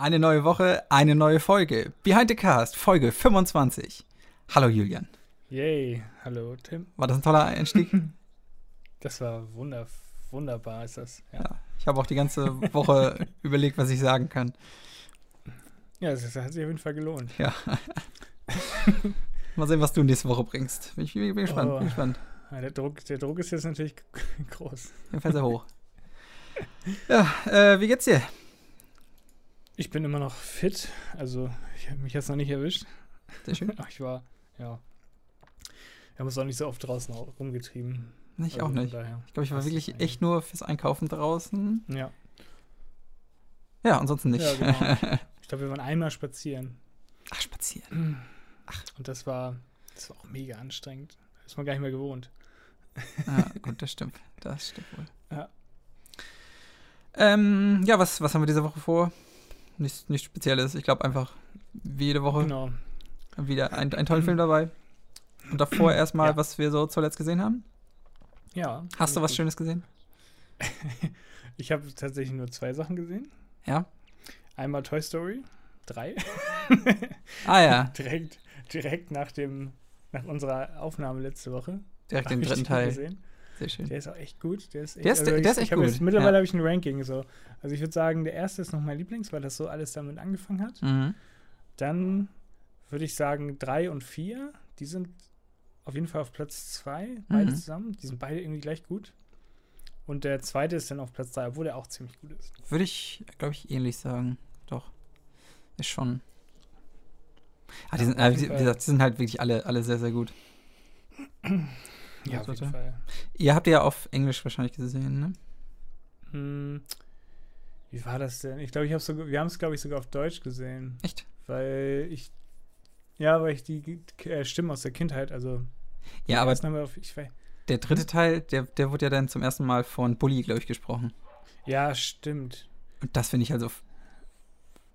Eine neue Woche, eine neue Folge. Behind the Cast, Folge 25. Hallo Julian. Yay, hallo Tim. War das ein toller Einstieg? Das war wunder, wunderbar, ist das. Ja, ja ich habe auch die ganze Woche überlegt, was ich sagen kann. Ja, das hat sich auf jeden Fall gelohnt. Ja. Mal sehen, was du nächste Woche bringst. Bin ich bin gespannt. Oh. Bin gespannt. Ja, der, Druck, der Druck ist jetzt natürlich groß. Jedenfalls sehr hoch. ja, äh, wie geht's dir? Ich bin immer noch fit. Also, ich, mich hat es noch nicht erwischt. Sehr schön. Ach, ich war, ja. Wir haben uns auch nicht so oft draußen rumgetrieben. Ich also auch nicht. Daher. Ich glaube, ich war wirklich echt nur fürs Einkaufen draußen. Ja. Ja, ansonsten nicht. Ja, genau. ich glaube, wir waren einmal spazieren. Ach, spazieren. Ach. Und das war, das war auch mega anstrengend. Das ist man gar nicht mehr gewohnt. Ja, gut, das stimmt. Das stimmt wohl. Ja. Ähm, ja, was, was haben wir diese Woche vor? Nichts, nichts Spezielles. Ich glaube einfach, wie jede Woche genau. wieder ein, ein toller Film dabei. Und davor erstmal, ja. was wir so zuletzt gesehen haben. Ja. Hast du was gut. Schönes gesehen? ich habe tatsächlich nur zwei Sachen gesehen. Ja. Einmal Toy Story 3. ah ja. direkt, direkt nach dem, nach unserer Aufnahme letzte Woche. Direkt den dritten Teil. Gesehen. Sehr schön. Der ist auch echt gut. Der ist, echt, der ist, also der ich, ist echt gut. Jetzt, mittlerweile ja. habe ich ein Ranking so. Also ich würde sagen, der erste ist noch mein Lieblings, weil das so alles damit angefangen hat. Mhm. Dann würde ich sagen, drei und vier, die sind auf jeden Fall auf Platz zwei, beide mhm. zusammen. Die sind beide irgendwie gleich gut. Und der zweite ist dann auf Platz drei, obwohl er auch ziemlich gut ist. Würde ich, glaube ich, ähnlich sagen. Doch. Ist schon. Ah, die, sind, äh, wie gesagt, die sind halt wirklich alle, alle sehr, sehr gut. Ja, auf jeden Fall. Ihr habt ja auf Englisch wahrscheinlich gesehen, ne? Hm, wie war das denn? Ich glaube, ich habe sogar, wir haben es, glaube ich, sogar auf Deutsch gesehen. Echt? Weil ich, ja, weil ich die äh, Stimmen aus der Kindheit, also. Ja, aber auf, ich weiß, der dritte Teil, der, der wurde ja dann zum ersten Mal von Bully, glaube ich, gesprochen. Ja, stimmt. Und das finde ich also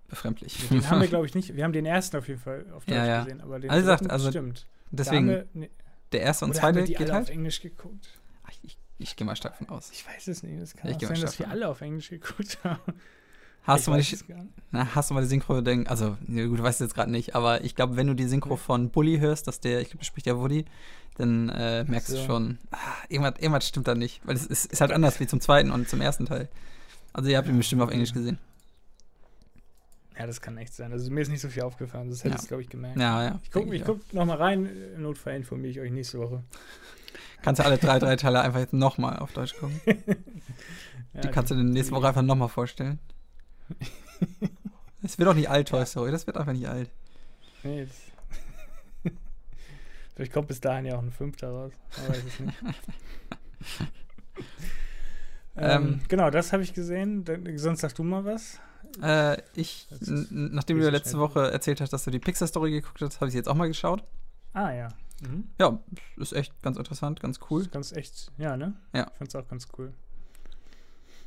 befremdlich. Den haben wir, glaube ich, nicht. Wir haben den ersten auf jeden Fall auf Deutsch ja, ja. gesehen, aber den also sagt, also stimmt. Deswegen. Wir, nee, der erste und Oder zweite haben wir die geht alle halt. auf Englisch geguckt. Ach, ich, ich gehe mal stark von aus. Ich weiß es nicht. Das kann ich auch sein, dass wir alle auf Englisch geguckt haben. Hast, du mal, die, na, hast du mal die Synchro denken? Also, gut, du weißt es jetzt gerade nicht, aber ich glaube, wenn du die Synchro von Bully hörst, dass der, ich glaube, spricht ja Woody, dann äh, merkst so. du schon, ah, irgendwas, irgendwas stimmt da nicht. Weil es ist, ist halt anders wie zum zweiten und zum ersten Teil. Also, ihr habt ihn bestimmt auf Englisch gesehen. Ja, das kann echt sein. Also mir ist nicht so viel aufgefallen. Das hätte ja. ich, glaube ich, gemerkt. Ja, ja. Ich gucke guck noch mal rein. Im Notfall informiere ich euch nächste Woche. Kannst du alle drei, drei Teile einfach jetzt nochmal auf Deutsch gucken. ja, die kannst du dir nächste Woche einfach nochmal vorstellen. Es wird auch nicht alt, Toy Story. Das wird einfach nicht alt. Nee, Vielleicht kommt bis dahin ja auch ein Fünfter raus. Man weiß es nicht. ähm, ähm, genau, das habe ich gesehen. Sonst sagst du mal was. Äh, ich, nachdem du letzte Woche erzählt hast, dass du die Pixar-Story geguckt hast, habe ich sie jetzt auch mal geschaut. Ah, ja. Mhm. Ja, ist echt ganz interessant, ganz cool. Ganz echt, ja, ne? Ja. Ich fand's auch ganz cool.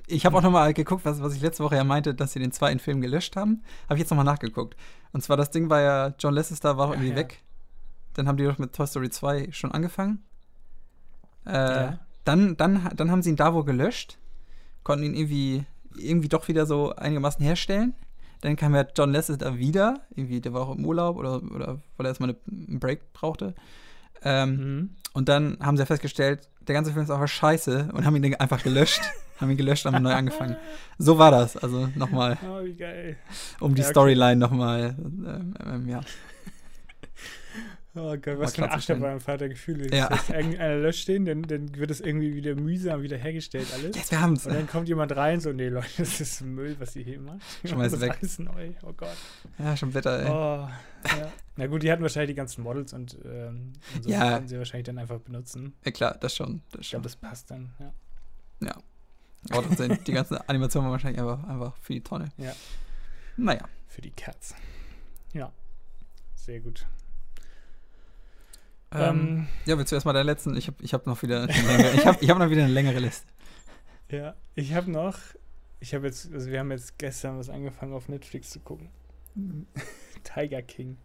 Ich habe auch nochmal geguckt, was, was ich letzte Woche ja meinte, dass sie den zweiten Film gelöscht haben. Habe ich jetzt nochmal nachgeguckt. Und zwar das Ding war ja, John Lasseter war irgendwie ja. weg. Dann haben die doch mit Toy Story 2 schon angefangen. Äh, ja. dann, dann, dann haben sie ihn da wo gelöscht, konnten ihn irgendwie irgendwie doch wieder so einigermaßen herstellen. Dann kam ja John Lasseter wieder, irgendwie, der war auch im Urlaub oder, oder weil er erstmal einen Break brauchte. Ähm, mhm. Und dann haben sie ja festgestellt, der ganze Film ist einfach scheiße und haben ihn einfach gelöscht. haben ihn gelöscht und haben neu angefangen. So war das. Also nochmal. Oh, wie geil. Um die ja, okay. Storyline nochmal, ähm, ähm, ja. Oh Gott, was für ein Achterbahnfahrt Gefühle. Ja. Das einer löscht stehen, dann, dann wird es irgendwie wieder mühsam wieder hergestellt alles. Jetzt, wir haben's. Und dann kommt jemand rein, so, nee, Leute, das ist Müll, was ihr hier macht. Schmeiß weg. alles neu, oh Gott. Ja, schon Wetter, ey. Oh, ja. Na gut, die hatten wahrscheinlich die ganzen Models und, ähm, und so ja. können sie wahrscheinlich dann einfach benutzen. Ja klar, das schon. Das ich glaube, das passt dann, ja. Ja. Aber trotzdem, die ganze Animation war wahrscheinlich einfach, einfach für die Tonne. Ja. Naja. Für die Cats. Ja. Sehr gut. Ähm, ja, willst du erstmal deinen letzten? Ich habe ich hab noch wieder längere, ich hab, ich hab noch wieder eine längere Liste. Ja, ich habe noch, ich habe jetzt, also wir haben jetzt gestern was angefangen auf Netflix zu gucken. Tiger King.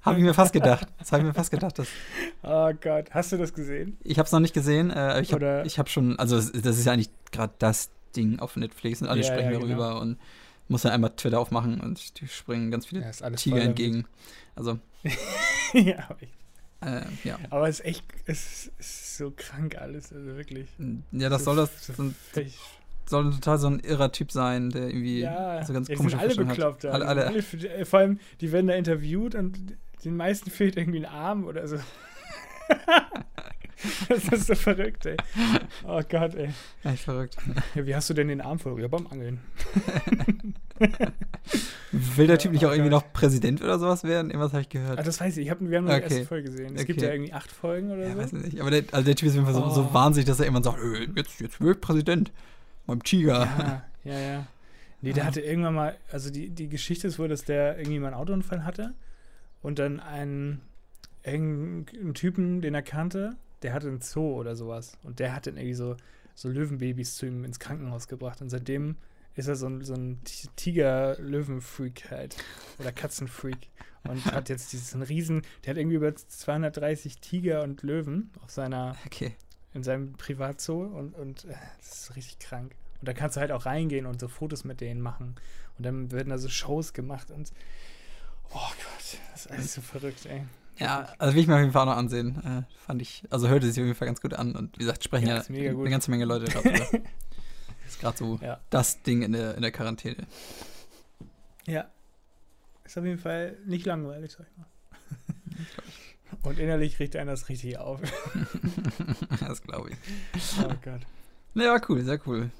habe ich mir fast gedacht. Das habe ich mir fast gedacht. Dass oh Gott, hast du das gesehen? Ich habe es noch nicht gesehen. Äh, ich habe hab schon, also das ist ja eigentlich gerade das Ding auf Netflix und alle ja, sprechen ja, darüber genau. und muss dann einmal Twitter aufmachen und die springen ganz viele Ja, Tiger entgegen. Also, ja, aber, ich, äh, ja. aber es ist echt, es ist, ist so krank alles, also wirklich. Ja, das soll das, So so ein, soll total so ein irrer Typ sein, der irgendwie ja, so ganz ja, komische sind alle hat. bekloppt. da. Alle, alle, für- äh, vor allem, die werden da interviewt und den meisten fehlt irgendwie ein Arm oder so. das ist so verrückt, ey. Oh Gott, ey. echt verrückt. Ja, wie hast du denn den Arm verloren? Ja, beim Angeln. Will der Typ nicht oh auch irgendwie noch Präsident oder sowas werden? Irgendwas habe ich gehört. Ah, das weiß ich. ich hab, wir haben nur die Okay. erste Folge gesehen. Es gibt Okay. ja irgendwie acht Folgen oder ja, so. weiß nicht. Aber der, also der Typ ist auf jeden Fall so, so Oh. wahnsinnig, dass er irgendwann sagt, äh, jetzt, jetzt will ich Präsident. Beim Tiger. Ja, ja, ja. Nee, der Ah. hatte irgendwann mal, also die, die Geschichte ist wohl, dass der irgendwie mal einen Autounfall hatte und dann einen, irgendeinen Typen, den er kannte, der hatte einen Zoo oder sowas und der hat dann irgendwie so, so Löwenbabys zu ihm ins Krankenhaus gebracht und seitdem ist er so ein, so ein Ti- Tiger-Löwen-Freak halt oder Katzenfreak und hat jetzt diesen riesen, der hat irgendwie über 230 Tiger und Löwen auf seiner Okay. in seinem Privatzoo und, und äh, das ist richtig krank. Und da kannst du halt auch reingehen und so Fotos mit denen machen. Und dann werden da so Shows gemacht und oh Gott, das ist alles so verrückt, ey. Ja, also will ich mir auf jeden Fall noch ansehen. Äh, fand ich, also hörte sich auf jeden Fall ganz gut an. Und wie gesagt, sprechen Ja, ja, eine ganze Menge Leute drüber. ist gerade so Ja. das Ding in der, in der Quarantäne. Ja. Ist auf jeden Fall nicht langweilig, sag ich mal. Und innerlich riecht einer das richtig auf. das glaube ich. Oh Gott. Naja, cool, sehr cool.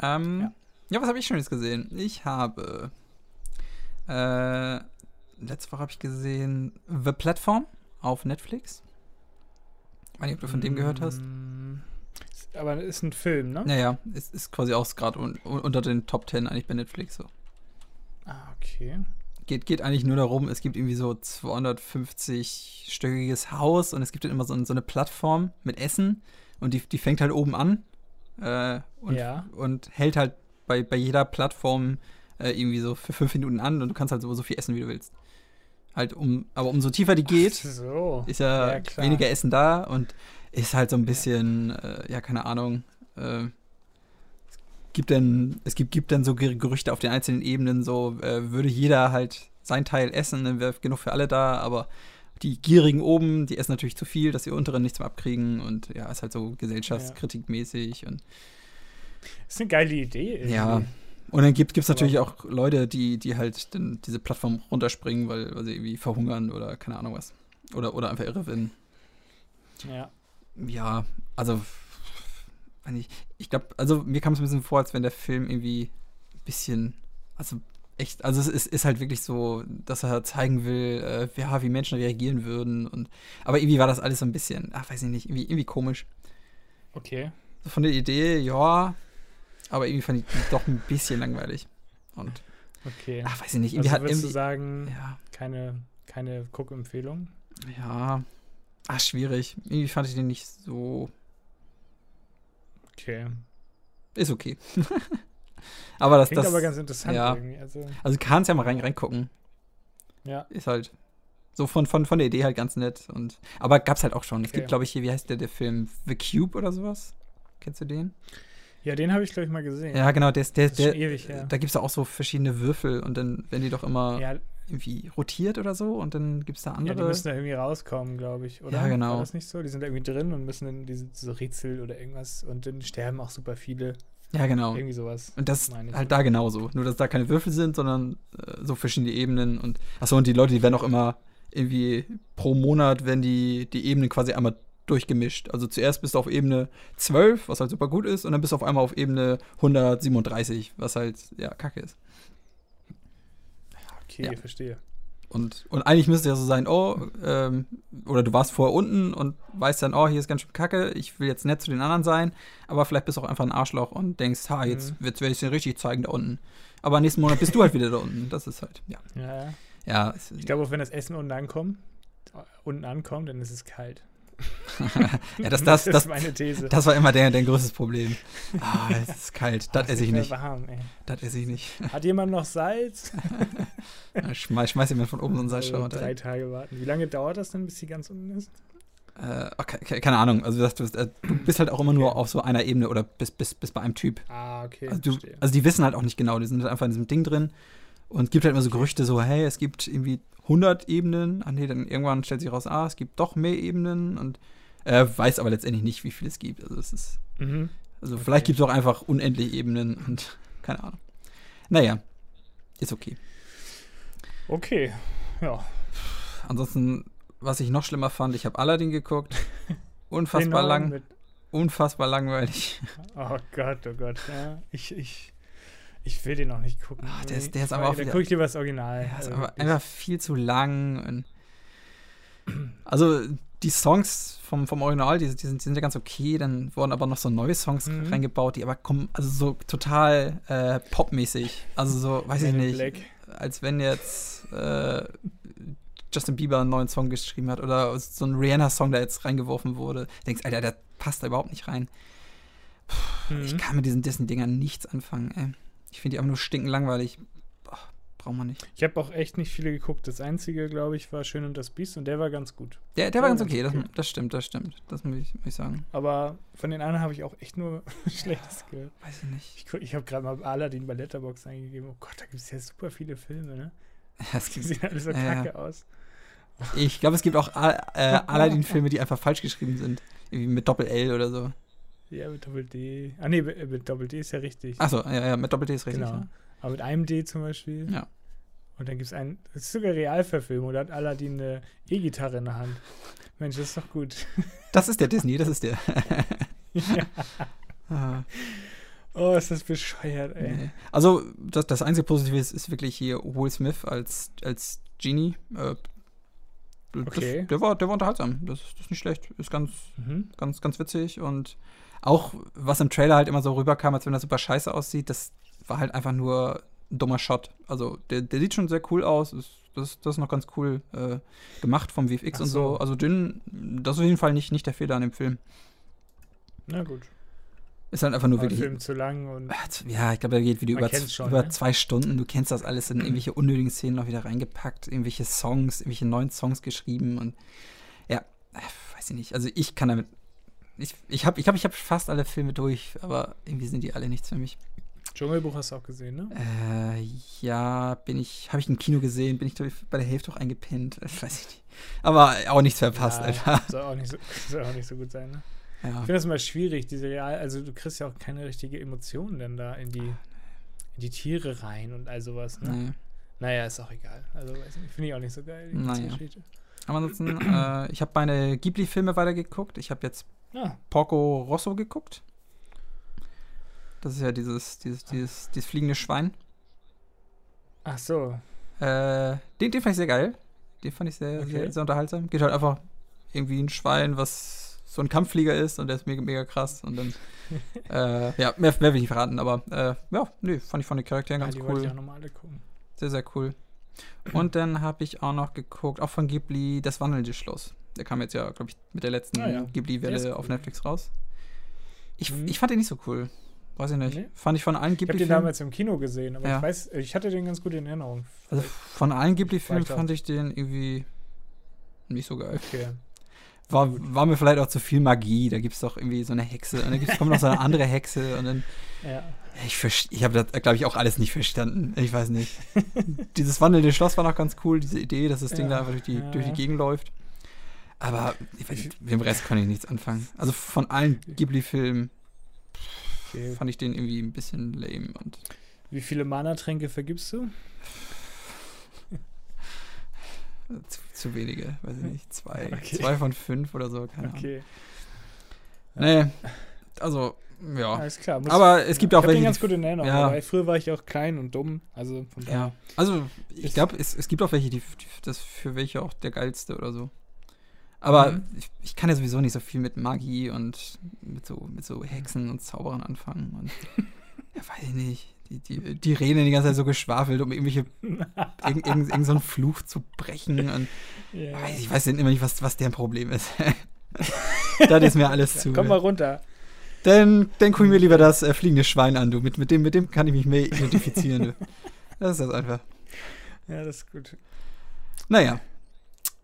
Ähm, ja. Ja. was habe ich schon jetzt gesehen? Ich habe äh, letzte Woche habe ich gesehen The Platform auf Netflix. Ich weiß nicht, ob du von dem gehört hast. Ist- Aber ist ein Film, ne? Naja, es ist quasi auch gerade un unter den Top 10 eigentlich bei Netflix so. Ah, okay. Geht, geht eigentlich nur darum, es gibt irgendwie so 250-stöckiges Haus und es gibt dann immer so, so eine Plattform mit Essen und die, die fängt halt oben an äh, und, Ja. und hält halt bei, bei jeder Plattform äh, irgendwie so für fünf Minuten an und du kannst halt so, so viel essen, wie du willst. Halt um, aber umso tiefer die geht, so. ist ja, Ja, weniger Essen da und ist halt so ein bisschen, äh, ja, keine Ahnung, äh, gibt dann, es gibt, gibt dann so Ger- Gerüchte auf den einzelnen Ebenen, so äh, würde jeder halt sein Teil essen, dann wäre genug für alle da, aber die Gierigen oben, die essen natürlich zu viel, dass die unteren nichts mehr abkriegen und ja, ist halt so gesellschaftskritikmäßig und Ist eine geile Idee. irgendwie. ja. Und dann gibt es natürlich auch Leute, die, die halt dann diese Plattform runterspringen, weil, weil sie irgendwie verhungern oder keine Ahnung was. Oder, oder einfach irre werden. Ja. Ja, also nicht. ich glaube, also mir kam es ein bisschen vor, als wenn der Film irgendwie ein bisschen, also echt, also es ist, ist halt wirklich so, dass er zeigen will, äh, ja, wie Menschen reagieren würden und aber irgendwie war das alles so ein bisschen, ach, weiß ich nicht, irgendwie, irgendwie komisch. Okay. So von der Idee, ja, aber irgendwie fand ich doch ein bisschen langweilig. Und, Okay. ach, weiß ich nicht, also irgendwie hat würdest du sagen, ja, keine, keine Guckempfehlung? ja, ach, schwierig. Irgendwie fand ich den nicht so, Okay. ist okay. aber das, Klingt das, aber ganz interessant ja. irgendwie. Also, also kannst ja mal rein, reingucken. ja. Ist halt so von, von, von der Idee halt ganz nett. Und, aber gab's halt auch schon. Es Okay. gibt, glaube ich, hier, wie heißt der, der Film The Cube oder sowas? Kennst du den? Ja, den habe ich, glaube ich, mal gesehen. Ja, genau, der, ist- der, der, schon ewig her. da gibt's ja auch so verschiedene Würfel und dann werden die doch immer Ja, irgendwie rotiert oder so und dann gibt's da ja, andere. die müssen da irgendwie rauskommen, glaube ich, oder? Ja, genau. War das nicht so? Die sind da irgendwie drin und müssen in diese so Rätsel oder irgendwas und dann sterben auch super viele. ja, genau. Irgendwie sowas. Und das meine ich. halt da genauso. Nur, dass da keine Würfel sind, sondern äh, so verschiedene Ebenen. Und achso, und die Leute, die werden auch immer irgendwie pro Monat werden die, die Ebenen quasi einmal durchgemischt. Also zuerst bist du auf Ebene 12, was halt super gut ist, und dann bist du auf einmal auf Ebene 137, was halt, ja, kacke ist. Okay, ja. verstehe. Und, und eigentlich müsste ja so sein, oh, ähm, oder du warst vorher unten und weißt dann, oh, hier ist ganz schön kacke, ich will jetzt nett zu den anderen sein, aber vielleicht bist du auch einfach ein Arschloch und denkst, ha, jetzt, Mhm. jetzt werde ich es dir richtig zeigen da unten. Aber nächsten Monat bist du halt wieder da unten. Das ist halt, ja. Ja, ja. Ja, Ich glaube, auch wenn das Essen unten ankommt, unten ankommt, dann ist es kalt. Ja das, das, ist das, meine These. das war immer der, dein größtes Problem. Ah, es ist kalt, das ist esse ich nicht. Warm, ey. Das esse ich nicht. Hat jemand noch Salz? Schmeiß, schmeiß jemand von oben so einen Also Salzschauer drei. Tage warten. Wie lange dauert das denn, bis sie ganz unten ist? Äh, okay, keine Ahnung. Also du, äh, du bist halt auch immer nur auf so einer Ebene oder bist, bist, bist bei einem Typ. Ah, okay. Also, du, also die wissen halt auch nicht genau, die sind halt einfach in diesem Ding drin und es gibt halt immer so Gerüchte so, hey, es gibt irgendwie 100 Ebenen. Ah nee, dann irgendwann stellt sich raus, ah, es gibt doch mehr Ebenen und er äh, weiß aber letztendlich nicht, wie viel es gibt. Also es ist, mhm. also okay. vielleicht gibt es auch einfach unendlich Ebenen und keine Ahnung. Naja, ist okay. Okay, ja. Ansonsten was ich noch schlimmer fand, ich habe Aladdin geguckt. Unfassbar lang. Unfassbar langweilig. Oh Gott, oh Gott. Ja, ich, ich, ich will den noch nicht gucken. Ach, der ist, der ist aber auch. Da gucke ich dir das Original. Der ist also aber einfach viel zu lang. also, die Songs vom, vom Original, die, die, sind, die sind ja ganz okay. Dann wurden aber noch so neue Songs mhm. reingebaut, die aber kommen, also so total äh, popmäßig. Also so, weiß ich nicht. Black. Als wenn jetzt äh, Justin Bieber einen neuen Song geschrieben hat oder so ein Rihanna-Song, der jetzt reingeworfen wurde. Du denkst, Alter, der passt da überhaupt nicht rein. Puh, mhm. Ich kann mit diesen Disney-Dingern nichts anfangen, ey. Ich finde die einfach nur stinken langweilig. Braucht man nicht. Ich habe auch echt nicht viele geguckt. Das einzige, glaube ich, war Schön und das Biest und der war ganz gut. Der, der, der war ganz okay, okay. Das, das, stimmt, das stimmt. Das muss ich, muss ich sagen. Aber von den anderen habe ich auch echt nur Schlechtes gehört. Weiß ich nicht. Ich, ich habe gerade mal Aladdin bei Letterbox eingegeben. Oh Gott, da gibt es ja super viele Filme, ne? Das sieht alles so äh, kacke aus. Ich glaube, es gibt auch äh, Aladdin-Filme, die einfach falsch geschrieben sind. Irgendwie mit Doppel-L oder so. Ja, mit Doppel-D. Ah, nee, mit Doppel-D ist ja richtig. Achso, ja, ja, mit Doppel-D ist richtig. Genau. Ja. Aber mit einem D zum Beispiel. Ja. Und dann gibt es einen, das ist sogar Realverfilmung, da hat Aladdin eine E-Gitarre in der Hand. Mensch, das ist doch gut. Das ist der Disney, das ist der. ja. ah. Oh, ist das bescheuert, ey. Nee. Also, das, das einzige Positive ist, ist wirklich hier Will Smith als, als Genie. Äh, okay. Das, der, war, der war unterhaltsam. Das, das ist nicht schlecht. Ist ganz, mhm. ganz, ganz witzig. Und auch, was im Trailer halt immer so rüberkam, als wenn das super scheiße aussieht, das war halt einfach nur ein dummer Shot. Also, der, der sieht schon sehr cool aus. Ist, das, das ist noch ganz cool äh, gemacht vom VFX so. und so. Also, den, das ist auf jeden Fall nicht, nicht der Fehler an dem Film. Na gut. Ist halt einfach nur War wirklich. Film zu lang und. Ja, ich glaube, er geht wieder über, schon, über ne? zwei Stunden. Du kennst das alles in irgendwelche unnötigen Szenen noch wieder reingepackt, irgendwelche Songs, irgendwelche neuen Songs geschrieben und ja, weiß ich nicht. Also ich kann damit. Ich, ich habe ich hab, ich hab fast alle Filme durch, aber irgendwie sind die alle nichts für mich. Dschungelbuch hast du auch gesehen, ne? Äh, ja, bin ich, habe ich im Kino gesehen, bin ich bei der Hälfte auch eingepennt, weiß ich nicht. Aber auch nichts verpasst, ja, Alter. Soll auch, nicht so, soll auch nicht so gut sein, ne? Ja. Ich finde das immer schwierig, diese Real, also du kriegst ja auch keine richtige Emotion denn da in die, in die Tiere rein und all sowas, ne? Nee. Naja, ist auch egal. Also finde ich auch nicht so geil. Die naja. Aber ansonsten, äh, ich habe meine Ghibli-Filme weitergeguckt. Ich habe jetzt ah. Porco Rosso geguckt. Das ist ja dieses, dieses, dieses, dieses fliegende Schwein. Ach so. Äh, den, den fand ich sehr geil. Den fand ich sehr, okay. sehr, sehr unterhaltsam. Geht halt einfach irgendwie ein Schwein, was so ein Kampfflieger ist und der ist mega, mega krass. Und dann, äh, ja, mehr, mehr will ich nicht verraten, aber äh, ja, nee, fand ich von den Charakteren ja, ganz cool. Ich auch noch gucken. Sehr, sehr cool. Und dann habe ich auch noch geguckt, auch von Ghibli, Das wandelnde Schloss. Der kam jetzt ja, glaube ich, mit der letzten ah, ja. Ghibli-Welle cool. auf Netflix raus. Ich, mhm. ich fand den nicht so cool. Weiß ich nicht. Nee. Fand ich von allen Ghibli-Filmen. Ich habe den damals im Kino gesehen, aber ja. ich weiß, ich hatte den ganz gut in Erinnerung. Also von allen Ghibli-Filmen fand ich den irgendwie nicht so geil. Okay war, war mir vielleicht auch zu viel Magie. Da gibt es doch irgendwie so eine Hexe und dann gibt's, kommt noch so eine andere Hexe und dann. Ja. Ich, ich habe das, glaube ich, auch alles nicht verstanden. Ich weiß nicht. Dieses wandelnde Schloss war noch ganz cool, diese Idee, dass das Ding ja. da einfach durch die, ja. durch die Gegend läuft. Aber ich mit dem Rest kann ich nichts anfangen. Also von allen Ghibli-Filmen okay. fand ich den irgendwie ein bisschen lame. Und Wie viele Mana-Tränke vergibst du? Zu, zu, wenige, weiß ich nicht. Zwei, okay. zwei von fünf oder so, keine okay. Ahnung. Nee, also, ja. Alles klar. Muss, aber es gibt auch welche. Ich ganz gut in Erinnerung. Ja. Weil früher war ich auch klein und dumm. Also von Ja. Also, ich glaube, es, es gibt auch welche, die, die, das für welche auch der geilste oder so. Aber mhm. ich, ich, kann ja sowieso nicht so viel mit Magie und mit so, mit so Hexen und Zauberern anfangen. Und ja, weiß ich nicht die, die, die reden die ganze Zeit so geschwafelt, um irgendwelche irgend, irgend, irgend so einen Fluch zu brechen. Und yeah. ich weiß immer nicht, was, was deren Problem ist. das ist mir alles zu. Komm mal runter. Dann, dann guck ich mir lieber das äh, fliegende Schwein an, du. Mit, mit, dem, mit dem kann ich mich mehr identifizieren, du. Das ist das einfach. Ja, das ist gut. Naja.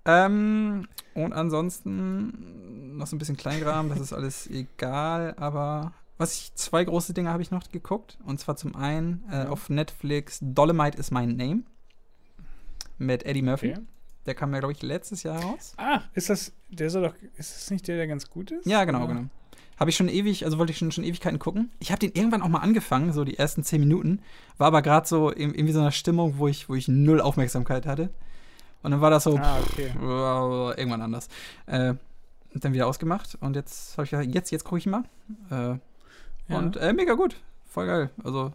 Ähm, und ansonsten noch so ein bisschen Kleingram, das ist alles egal, aber was ich, zwei große Dinge habe ich noch geguckt. Und zwar zum einen äh, auf Netflix Dolomite is my name. Mit Eddie Murphy. Okay. Der kam ja, glaube ich, letztes Jahr raus. Ah, ist das, der soll doch, ist das nicht der, der ganz gut ist? Ja, genau, Oder? genau. Habe ich schon ewig, also wollte ich schon, schon Ewigkeiten gucken. Ich habe den irgendwann auch mal angefangen, so die ersten zehn Minuten. War aber gerade so in, irgendwie so einer Stimmung, wo ich, wo ich null Aufmerksamkeit hatte. Und dann war das so Ah, okay. pff, irgendwann anders. Äh, dann wieder ausgemacht und jetzt habe ich gedacht, jetzt, jetzt gucke ich mal. Äh, Ja. Und äh, mega gut. Voll geil. Also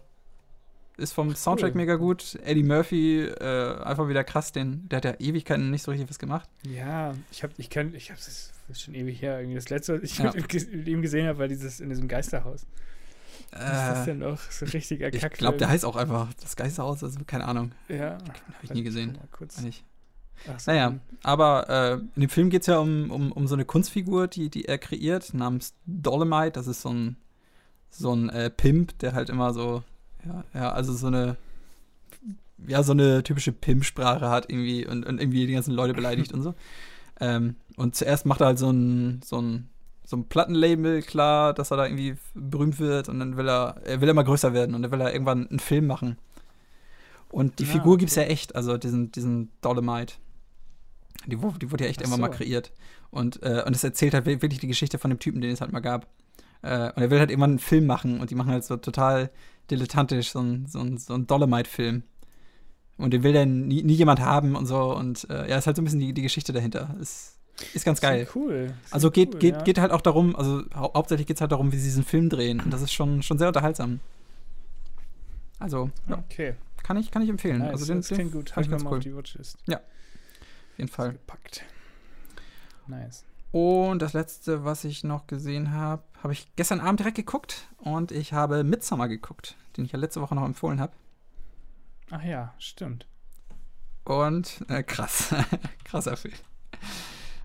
ist vom Ach, Soundtrack cool. mega gut. Eddie Murphy, äh, einfach wieder krass, den, der hat ja Ewigkeiten nicht so richtig was gemacht. Ja, ich habe, ich kann, ich ist schon ewig her. Irgendwie das letzte, was ich Ja. mit, ihm gesehen habe, war dieses in diesem Geisterhaus. Was ist das Äh, denn noch? So richtig ich erkackt. glaube, der heißt auch einfach das Geisterhaus, also keine Ahnung. Ja. Habe ich nie gesehen. Kurz. Nicht. So, Naja, aber äh, in dem Film geht es ja um, um, um so eine Kunstfigur, die, die er kreiert, namens Dolomite. Das ist so ein, so ein äh, Pimp, der halt immer so, ja, ja, also so eine, ja, so eine typische Pimp-Sprache hat irgendwie und, und irgendwie die ganzen Leute beleidigt und so. Ähm, und zuerst macht er halt so ein, so ein, so ein Plattenlabel klar, dass er da irgendwie berühmt wird und dann will er, er will immer größer werden und dann will er irgendwann einen Film machen. Und die Ah, Figur gibt's ja okay. echt, also diesen, diesen Dolomite. Die, die wurde ja echt Ach irgendwann mal so. kreiert. Und, äh, und es erzählt halt wi- wirklich die Geschichte von dem Typen, den es halt mal gab. Äh, und er will halt irgendwann einen Film machen und die machen halt so total dilettantisch so einen so ein, so ein Dolomite-Film. Und den will dann nie, nie jemand haben und so. Und äh, ja, ist halt so ein bisschen die, die Geschichte dahinter. Ist, ist ganz geil. ist cool. Ist Also geht, cool, geht, ja. geht halt auch darum, also hau hauptsächlich geht es halt darum, wie sie diesen Film drehen. Und das ist schon, schon sehr unterhaltsam. Also, ja, Okay. kann ich, kann ich empfehlen. Nice, also den, das den klingt gut. fand Hab ich mal cool. auf die Watchlist Auf jeden Fall. gepackt. Nice. Und das letzte, was ich noch gesehen habe, habe ich gestern Abend direkt geguckt. Und ich habe Midsommar geguckt, den ich ja letzte Woche noch empfohlen habe. Ach ja, stimmt. Und äh, krass. Krasser Film.